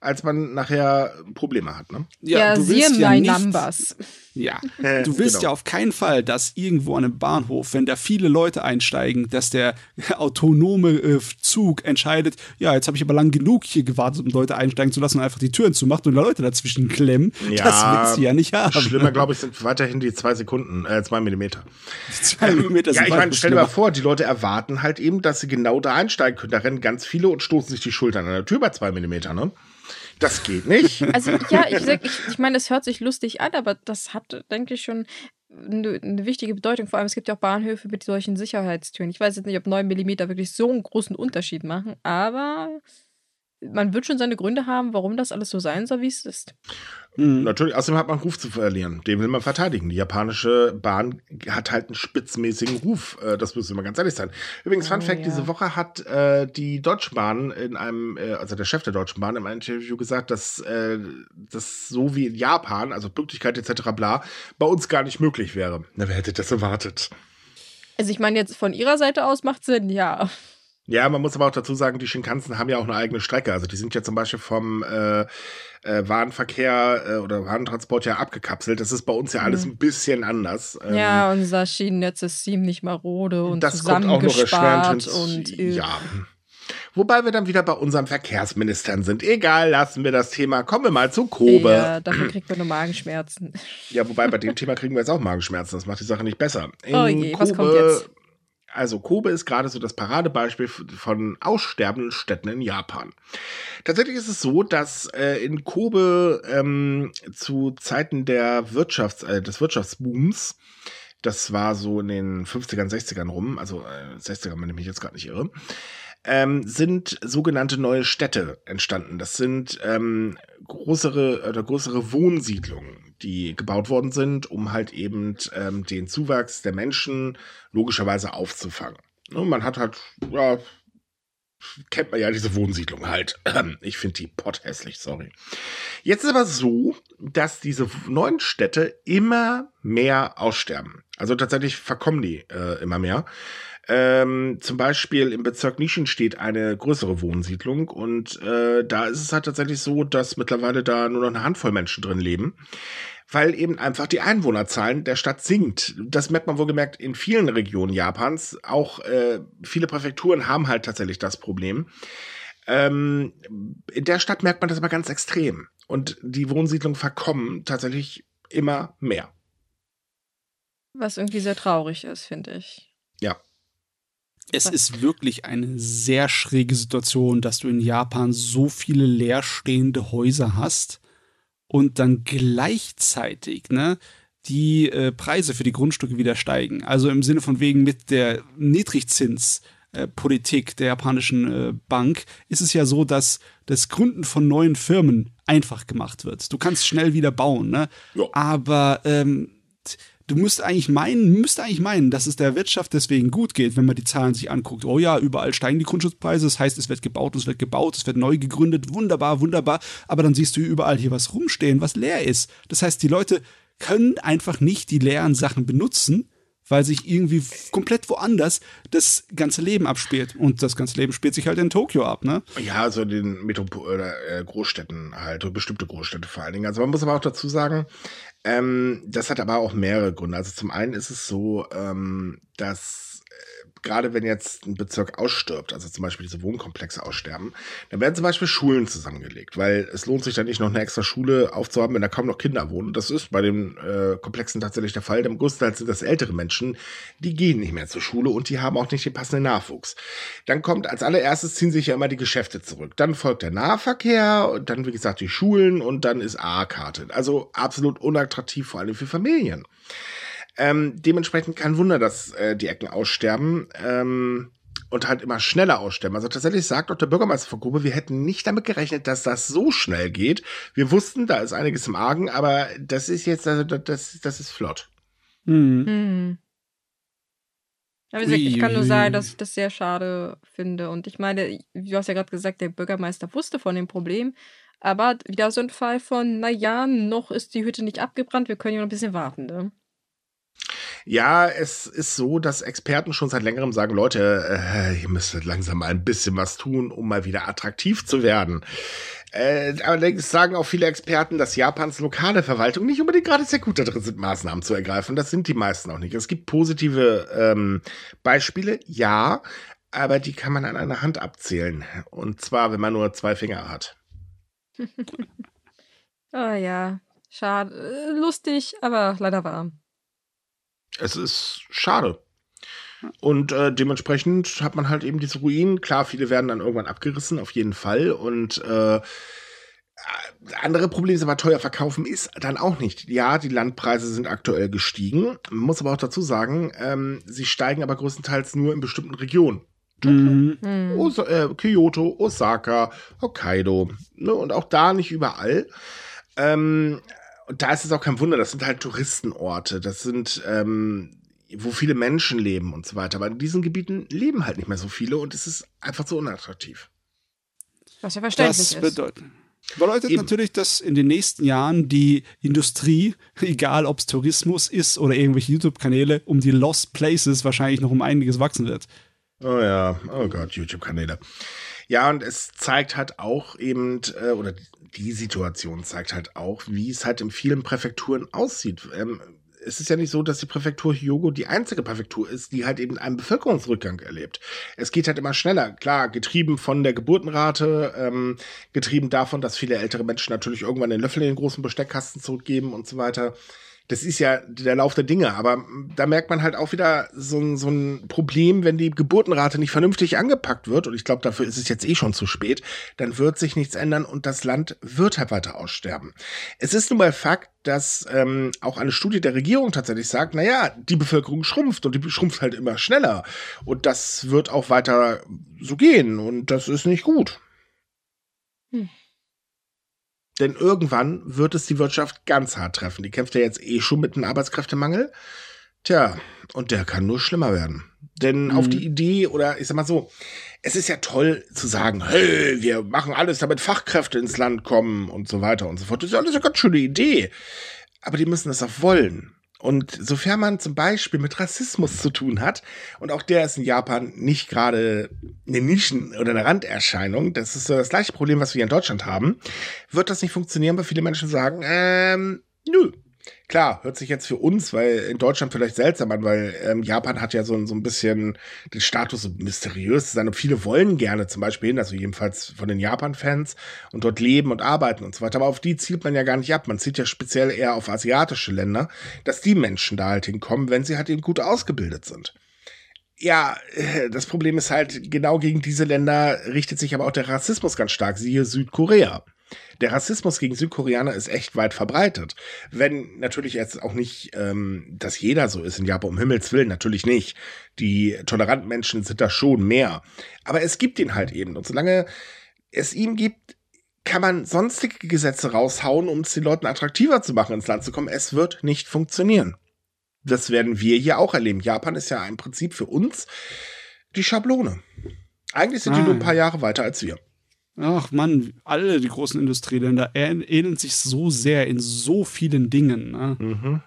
als man nachher Probleme hat, ne? Ja, du willst ja my nicht- numbers. Ja, du willst genau. ja auf keinen Fall, dass irgendwo an einem Bahnhof, wenn da viele Leute einsteigen, dass der [laughs] autonome äh, Zug entscheidet, ja, jetzt habe ich aber lang genug hier gewartet, um Leute einsteigen zu lassen und einfach die Türen zu machen und da Leute dazwischen klemmen. [laughs] Ja, das willst du ja nicht haben. Schlimmer, glaube ich, sind weiterhin die zwei Sekunden, äh, zwei Millimeter. [laughs] Zwei Millimeter ja, sind ich meine, stell dir mal vor, die Leute erwarten halt eben, dass sie genau da einsteigen können. Da rennen ganz viele und stoßen sich die Schultern an der Tür bei zwei Millimeter, ne? Das geht nicht. [laughs] Also ja, ich, ich, ich meine, es hört sich lustig an, aber das hat, denke ich, schon eine, eine, wichtige Bedeutung. Vor allem, es gibt ja auch Bahnhöfe mit solchen Sicherheitstüren. Ich weiß jetzt nicht, ob 9 mm wirklich so einen großen Unterschied machen, aber man wird schon seine Gründe haben, warum das alles so sein soll, wie es ist. Mhm. Natürlich, außerdem hat man einen Ruf zu verlieren. Den will man verteidigen. Die japanische Bahn hat halt einen spitzmäßigen Ruf. Äh, das müssen wir ganz ehrlich sein. Übrigens, Fun oh, Fact: ja. diese Woche hat äh, die Deutsche Bahn in einem, äh, also der Chef der Deutschen Bahn in einem Interview gesagt, dass äh, das so wie in Japan, also Pünktlichkeit etc. bla, bei uns gar nicht möglich wäre. Na, wer hätte das erwartet? Also, ich meine, jetzt von ihrer Seite aus macht Sinn, ja. Ja, man muss aber auch dazu sagen, die Shinkansen haben ja auch eine eigene Strecke. Also die sind ja zum Beispiel vom äh, äh, Warenverkehr äh, oder Warentransport ja abgekapselt. Das ist bei uns ja alles mhm. ein bisschen anders. Ähm, ja, unser Schienennetz ist ziemlich marode und das zusammengespart kommt auch noch und äh, ja. Wobei wir dann wieder bei unseren Verkehrsministern sind. Egal, lassen wir das Thema. Kommen wir mal zu Kobe. Ja, dafür kriegt man nur Magenschmerzen. Ja, wobei bei dem Thema kriegen wir jetzt auch Magenschmerzen. Das macht die Sache nicht besser. In oh je, Kobe, was kommt jetzt? Also Kobe ist gerade so das Paradebeispiel von aussterbenden Städten in Japan. Tatsächlich ist es so, dass äh, in Kobe ähm, zu Zeiten der Wirtschafts-, äh, des Wirtschaftsbooms, das war so in den 50ern, 60ern rum, also äh, 60ern, wenn ich mich jetzt gerade nicht irre, ähm, sind sogenannte neue Städte entstanden. Das sind ähm, größere oder größere Wohnsiedlungen, die gebaut worden sind, um halt eben ähm, den Zuwachs der Menschen logischerweise aufzufangen. Ne, man hat halt, ja, kennt man ja diese Wohnsiedlung halt. [clears throat] Ich finde die potthässlich, sorry. Jetzt ist aber so, dass diese neuen Städte immer mehr aussterben. Also tatsächlich verkommen die äh, immer mehr. Ähm, zum Beispiel im Bezirk Nischen steht eine größere Wohnsiedlung und äh, da ist es halt tatsächlich so, dass mittlerweile da nur noch eine Handvoll Menschen drin leben, weil eben einfach die Einwohnerzahlen der Stadt sinkt. Das merkt man wohlgemerkt in vielen Regionen Japans. Auch äh, viele Präfekturen haben halt tatsächlich das Problem. Ähm, in der Stadt merkt man das aber ganz extrem und die Wohnsiedlungen verkommen tatsächlich immer mehr. Was irgendwie sehr traurig ist, finde ich. Es ist wirklich eine sehr schräge Situation, dass du in Japan so viele leerstehende Häuser hast und dann gleichzeitig, ne, die äh, Preise für die Grundstücke wieder steigen. Also im Sinne von wegen mit der Niedrigzinspolitik äh, der japanischen äh, Bank ist es ja so, dass das Gründen von neuen Firmen einfach gemacht wird. Du kannst schnell wieder bauen, ne? Ja. Aber ähm, du musst eigentlich meinen, müsst eigentlich meinen, dass es der Wirtschaft deswegen gut geht, wenn man die Zahlen sich anguckt. Oh ja, überall steigen die Grundschutzpreise, das heißt, es wird gebaut, es wird gebaut, es wird neu gegründet, wunderbar, wunderbar, aber dann siehst du überall hier was rumstehen, was leer ist. Das heißt, die Leute können einfach nicht die leeren Sachen benutzen, weil sich irgendwie komplett woanders das ganze Leben abspielt. Und das ganze Leben spielt sich halt in Tokio ab, ne? Ja, also den Metropol oder äh, Großstädten halt, bestimmte Großstädte vor allen Dingen. Also man muss aber auch dazu sagen, ähm, das hat aber auch mehrere Gründe. Also zum einen ist es so, ähm, dass gerade wenn jetzt ein Bezirk ausstirbt, also zum Beispiel diese Wohnkomplexe aussterben, dann werden zum Beispiel Schulen zusammengelegt, weil es lohnt sich dann nicht noch eine extra Schule aufzuhaben, wenn da kaum noch Kinder wohnen. Das ist bei den äh, Komplexen tatsächlich der Fall. Im Großteil sind das ältere Menschen, die gehen nicht mehr zur Schule und die haben auch nicht den passenden Nachwuchs. Dann kommt als allererstes ziehen sich ja immer die Geschäfte zurück. Dann folgt der Nahverkehr und dann, wie gesagt, die Schulen und dann ist A-Karte. Also absolut unattraktiv, vor allem für Familien. Ähm, dementsprechend kein Wunder, dass äh, die Ecken aussterben. Ähm, und halt immer schneller aussterben. Also tatsächlich sagt auch der Bürgermeister von Grube, wir hätten nicht damit gerechnet, dass das so schnell geht. Wir wussten, da ist einiges im Argen, aber das ist jetzt, also das, das ist flott. Mhm. Mhm. Aber gesagt, ich kann nur sagen, dass ich das sehr schade finde. Und ich meine, du hast ja gerade gesagt, der Bürgermeister wusste von dem Problem. Aber wieder so ein Fall von, naja, noch ist die Hütte nicht abgebrannt, wir können ja noch ein bisschen warten, ne? Ja, es ist so, dass Experten schon seit längerem sagen, Leute, äh, ihr müsst langsam mal ein bisschen was tun, um mal wieder attraktiv zu werden. Äh, allerdings sagen auch viele Experten, dass Japans lokale Verwaltung nicht unbedingt gerade sehr gut darin sind, Maßnahmen zu ergreifen. Das sind die meisten auch nicht. Es gibt positive ähm, Beispiele, ja, aber die kann man an einer Hand abzählen. Und zwar, wenn man nur zwei Finger hat. oh [laughs] ja, schade. Lustig, aber leider wahr es ist schade. Und äh, dementsprechend hat man halt eben diese Ruinen. Klar, viele werden dann irgendwann abgerissen, auf jeden Fall. Und äh, andere Problem ist aber teuer verkaufen ist dann auch nicht. Ja, die Landpreise sind aktuell gestiegen. Man muss aber auch dazu sagen, ähm, sie steigen aber größtenteils nur in bestimmten Regionen. Mhm. Os äh, Kyoto, Osaka, Hokkaido. Ne? Und auch da nicht überall. Ähm, und da ist es auch kein Wunder, das sind halt Touristenorte. Das sind, ähm, wo viele Menschen leben und so weiter. Aber in diesen Gebieten leben halt nicht mehr so viele und es ist einfach so unattraktiv. Was ja verständlich Das ist. bedeutet, bedeutet Eben. natürlich, dass in den nächsten Jahren die Industrie, [laughs] egal ob es Tourismus ist oder irgendwelche YouTube-Kanäle, um die Lost Places wahrscheinlich noch um einiges wachsen wird. Oh ja, oh Gott, YouTube-Kanäle. Ja, und es zeigt halt auch eben, äh, oder die Situation zeigt halt auch, wie es halt in vielen Präfekturen aussieht. Ähm, es ist ja nicht so, dass die Präfektur Hyogo die einzige Präfektur ist, die halt eben einen Bevölkerungsrückgang erlebt. Es geht halt immer schneller. Klar, getrieben von der Geburtenrate, ähm, getrieben davon, dass viele ältere Menschen natürlich irgendwann den Löffel in den großen Besteckkasten zurückgeben und so weiter. Das ist ja der Lauf der Dinge, aber da merkt man halt auch wieder so ein, so ein Problem, wenn die Geburtenrate nicht vernünftig angepackt wird, und ich glaube, dafür ist es jetzt eh schon zu spät, dann wird sich nichts ändern und das Land wird halt weiter aussterben. Es ist nun mal Fakt, dass ähm, auch eine Studie der Regierung tatsächlich sagt, naja, die Bevölkerung schrumpft und die [laughs] schrumpft halt immer schneller. Und das wird auch weiter so gehen und das ist nicht gut. Hm. Denn irgendwann wird es die Wirtschaft ganz hart treffen. Die kämpft ja jetzt eh schon mit einem Arbeitskräftemangel. Tja, und der kann nur schlimmer werden. Denn auf die Idee, oder ich sag mal so, es ist ja toll zu sagen, hey, wir machen alles, damit Fachkräfte ins Land kommen und so weiter und so fort. Das ist ja alles eine ganz schöne Idee. Aber die müssen das auch wollen. Und sofern man zum Beispiel mit Rassismus zu tun hat, und auch der ist in Japan nicht gerade eine Nischen- oder eine Randerscheinung, das ist so das gleiche Problem, was wir in Deutschland haben, wird das nicht funktionieren, weil viele Menschen sagen, ähm, nö. Klar, hört sich jetzt für uns, weil in Deutschland vielleicht seltsam an, weil ähm, Japan hat ja so, ein- so ein bisschen den Status so mysteriös zu sein und viele wollen gerne zum Beispiel hin, also jedenfalls von den Japan-Fans und dort leben und arbeiten und so weiter. Aber auf die zielt man ja gar nicht ab. Man zielt ja speziell eher auf asiatische Länder, dass die Menschen da halt hinkommen, wenn sie halt eben gut ausgebildet sind. Ja, äh, das Problem ist halt, genau gegen diese Länder richtet sich aber auch der Rassismus ganz stark, siehe Südkorea. Der Rassismus gegen Südkoreaner ist echt weit verbreitet. Wenn natürlich jetzt auch nicht, ähm, dass jeder so ist in Japan, um Himmels Willen, natürlich nicht. Die toleranten Menschen sind da schon mehr. Aber es gibt ihn halt eben. Und solange es ihn gibt, kann man sonstige Gesetze raushauen, um es den Leuten attraktiver zu machen, ins Land zu kommen. Es wird nicht funktionieren. Das werden wir hier auch erleben. Japan ist ja im Prinzip für uns die Schablone. Eigentlich sind die Ah, nur ein ja. paar Jahre weiter als wir. Ach Mann, alle die großen Industrieländer ähn- ähneln sich so sehr in so vielen Dingen. Ne? Mhm.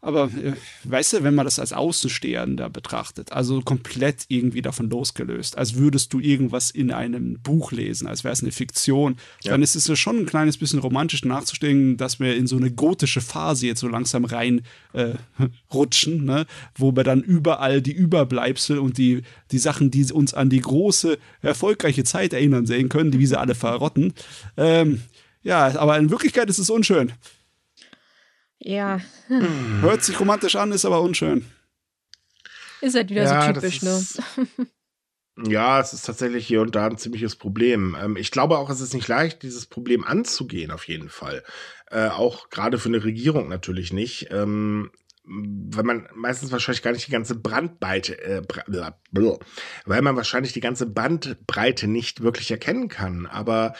Aber äh, weißt du, wenn man das als Außenstehender betrachtet, also komplett irgendwie davon losgelöst, als würdest du irgendwas in einem Buch lesen, als wäre es eine Fiktion, Ja. dann ist es ja schon ein kleines bisschen romantisch nachzustellen, dass wir in so eine gotische Phase jetzt so langsam rein äh, [laughs] ne? wo wir dann überall die Überbleibsel und die, die Sachen, die uns an die große, erfolgreiche Zeit erinnern, sehen können, die wie sie alle verrotten. Ähm, ja, aber in Wirklichkeit ist es unschön. Ja, [laughs] Hört sich romantisch an, ist aber unschön. ist halt wieder Ja, so typisch, ne? [laughs] Ja, es ist tatsächlich hier und da ein ziemliches Problem. Ähm, ich glaube auch, es ist nicht leicht, dieses Problem anzugehen, auf jeden Fall. Äh, auch gerade für eine Regierung natürlich nicht. Ähm, weil man meistens wahrscheinlich gar nicht die ganze Brandbreite, äh, weil man wahrscheinlich die ganze Bandbreite nicht wirklich erkennen kann. Aber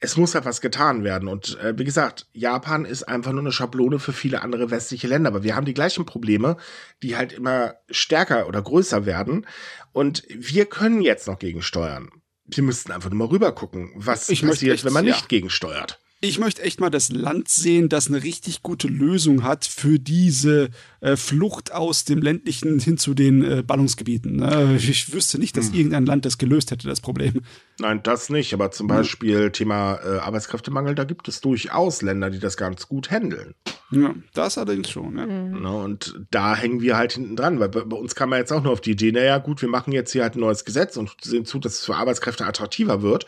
es muss halt was getan werden. Und äh, wie gesagt, Japan ist einfach nur eine Schablone für viele andere westliche Länder. Aber wir haben die gleichen Probleme, die halt immer stärker oder größer werden. Und wir können jetzt noch gegensteuern. Wir müssten einfach nur mal rüber gucken, was Ich passiert, wenn man ja. nicht gegensteuert. Ich möchte echt mal das Land sehen, das eine richtig gute Lösung hat für diese äh, Flucht aus dem ländlichen hin zu den äh, Ballungsgebieten. Ne? Ich wüsste nicht, dass irgendein Land das gelöst hätte, das Problem. Nein, das nicht. Aber zum Beispiel Thema äh, Arbeitskräftemangel, da gibt es durchaus Länder, die das ganz gut handeln. Ja, das allerdings schon. Ja. Ne? Und da hängen wir halt hinten dran, weil bei, bei uns kam man jetzt auch nur auf die Idee, naja, gut, wir machen jetzt hier halt ein neues Gesetz und sehen zu, dass es für Arbeitskräfte attraktiver wird.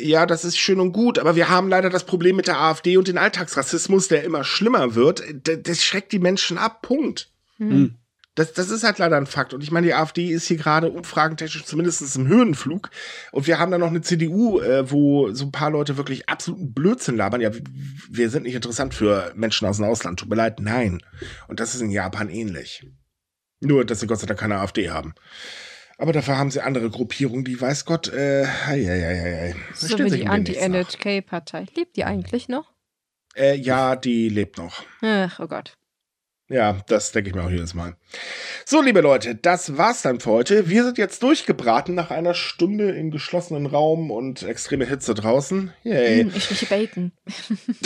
Ja, das ist schön und gut, aber wir haben leider das Problem mit der AfD und den Alltagsrassismus, der immer schlimmer wird. D das schreckt die Menschen ab, Punkt. Hm. Das, das ist halt leider ein Fakt. Und ich meine, die AfD ist hier gerade umfragentechnisch zumindest im Höhenflug. Und wir haben da noch eine CDU, äh, wo so ein paar Leute wirklich absoluten Blödsinn labern. Ja, wir sind nicht interessant für Menschen aus dem Ausland. Tut mir leid, nein. Und das ist in Japan ähnlich. Nur, dass sie Gott sei Dank keine AfD haben. Aber dafür haben sie andere Gruppierungen, die weiß Gott, äh, hei, hei, hei, hei. So wie die Anti-NHK-Partei. Lebt die eigentlich noch? Äh, ja, die lebt noch. Ach, oh Gott. Ja, das denke ich mir auch jedes Mal. So, liebe Leute, das war's dann für heute. Wir sind jetzt durchgebraten nach einer Stunde im geschlossenen Raum und extreme Hitze draußen. Yay. Hm, ich rieche Bacon.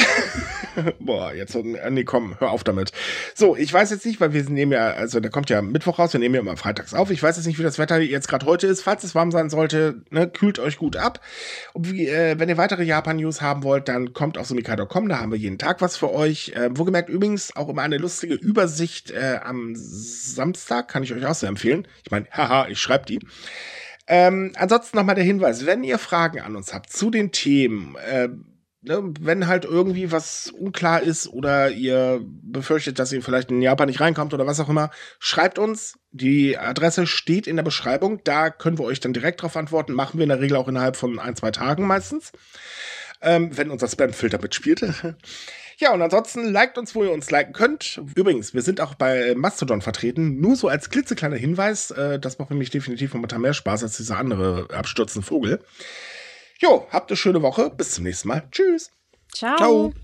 [laughs] Boah, jetzt, nee, komm, hör auf damit. So, ich weiß jetzt nicht, weil wir nehmen ja, also der kommt ja Mittwoch raus, wir nehmen ja immer freitags auf. Ich weiß jetzt nicht, wie das Wetter jetzt gerade heute ist. Falls es warm sein sollte, ne, kühlt euch gut ab. Und wie, äh, wenn ihr weitere Japan-News haben wollt, dann kommt auf sumikai.com, da haben wir jeden Tag was für euch. Äh, wo gemerkt übrigens auch immer eine lustige Übersicht äh, am Samstag, kann ich euch auch sehr empfehlen. Ich meine, haha, ich schreibe die. Ähm, ansonsten nochmal der Hinweis, wenn ihr Fragen an uns habt zu den Themen, äh, ne, wenn halt irgendwie was unklar ist oder ihr befürchtet, dass ihr vielleicht in Japan nicht reinkommt oder was auch immer, schreibt uns. Die Adresse steht in der Beschreibung. Da können wir euch dann direkt drauf antworten. Machen wir in der Regel auch innerhalb von ein, zwei Tagen meistens. Ähm, wenn unser Spam-Filter mitspielt. [laughs] Ja, und ansonsten liked uns, wo ihr uns liken könnt. Übrigens, wir sind auch bei Mastodon vertreten. Nur so als klitzekleiner Hinweis, äh, das macht nämlich definitiv momentan mehr Spaß als dieser andere abstürzende Vogel. Jo, habt eine schöne Woche. Bis zum nächsten Mal. Tschüss. Ciao. Ciao.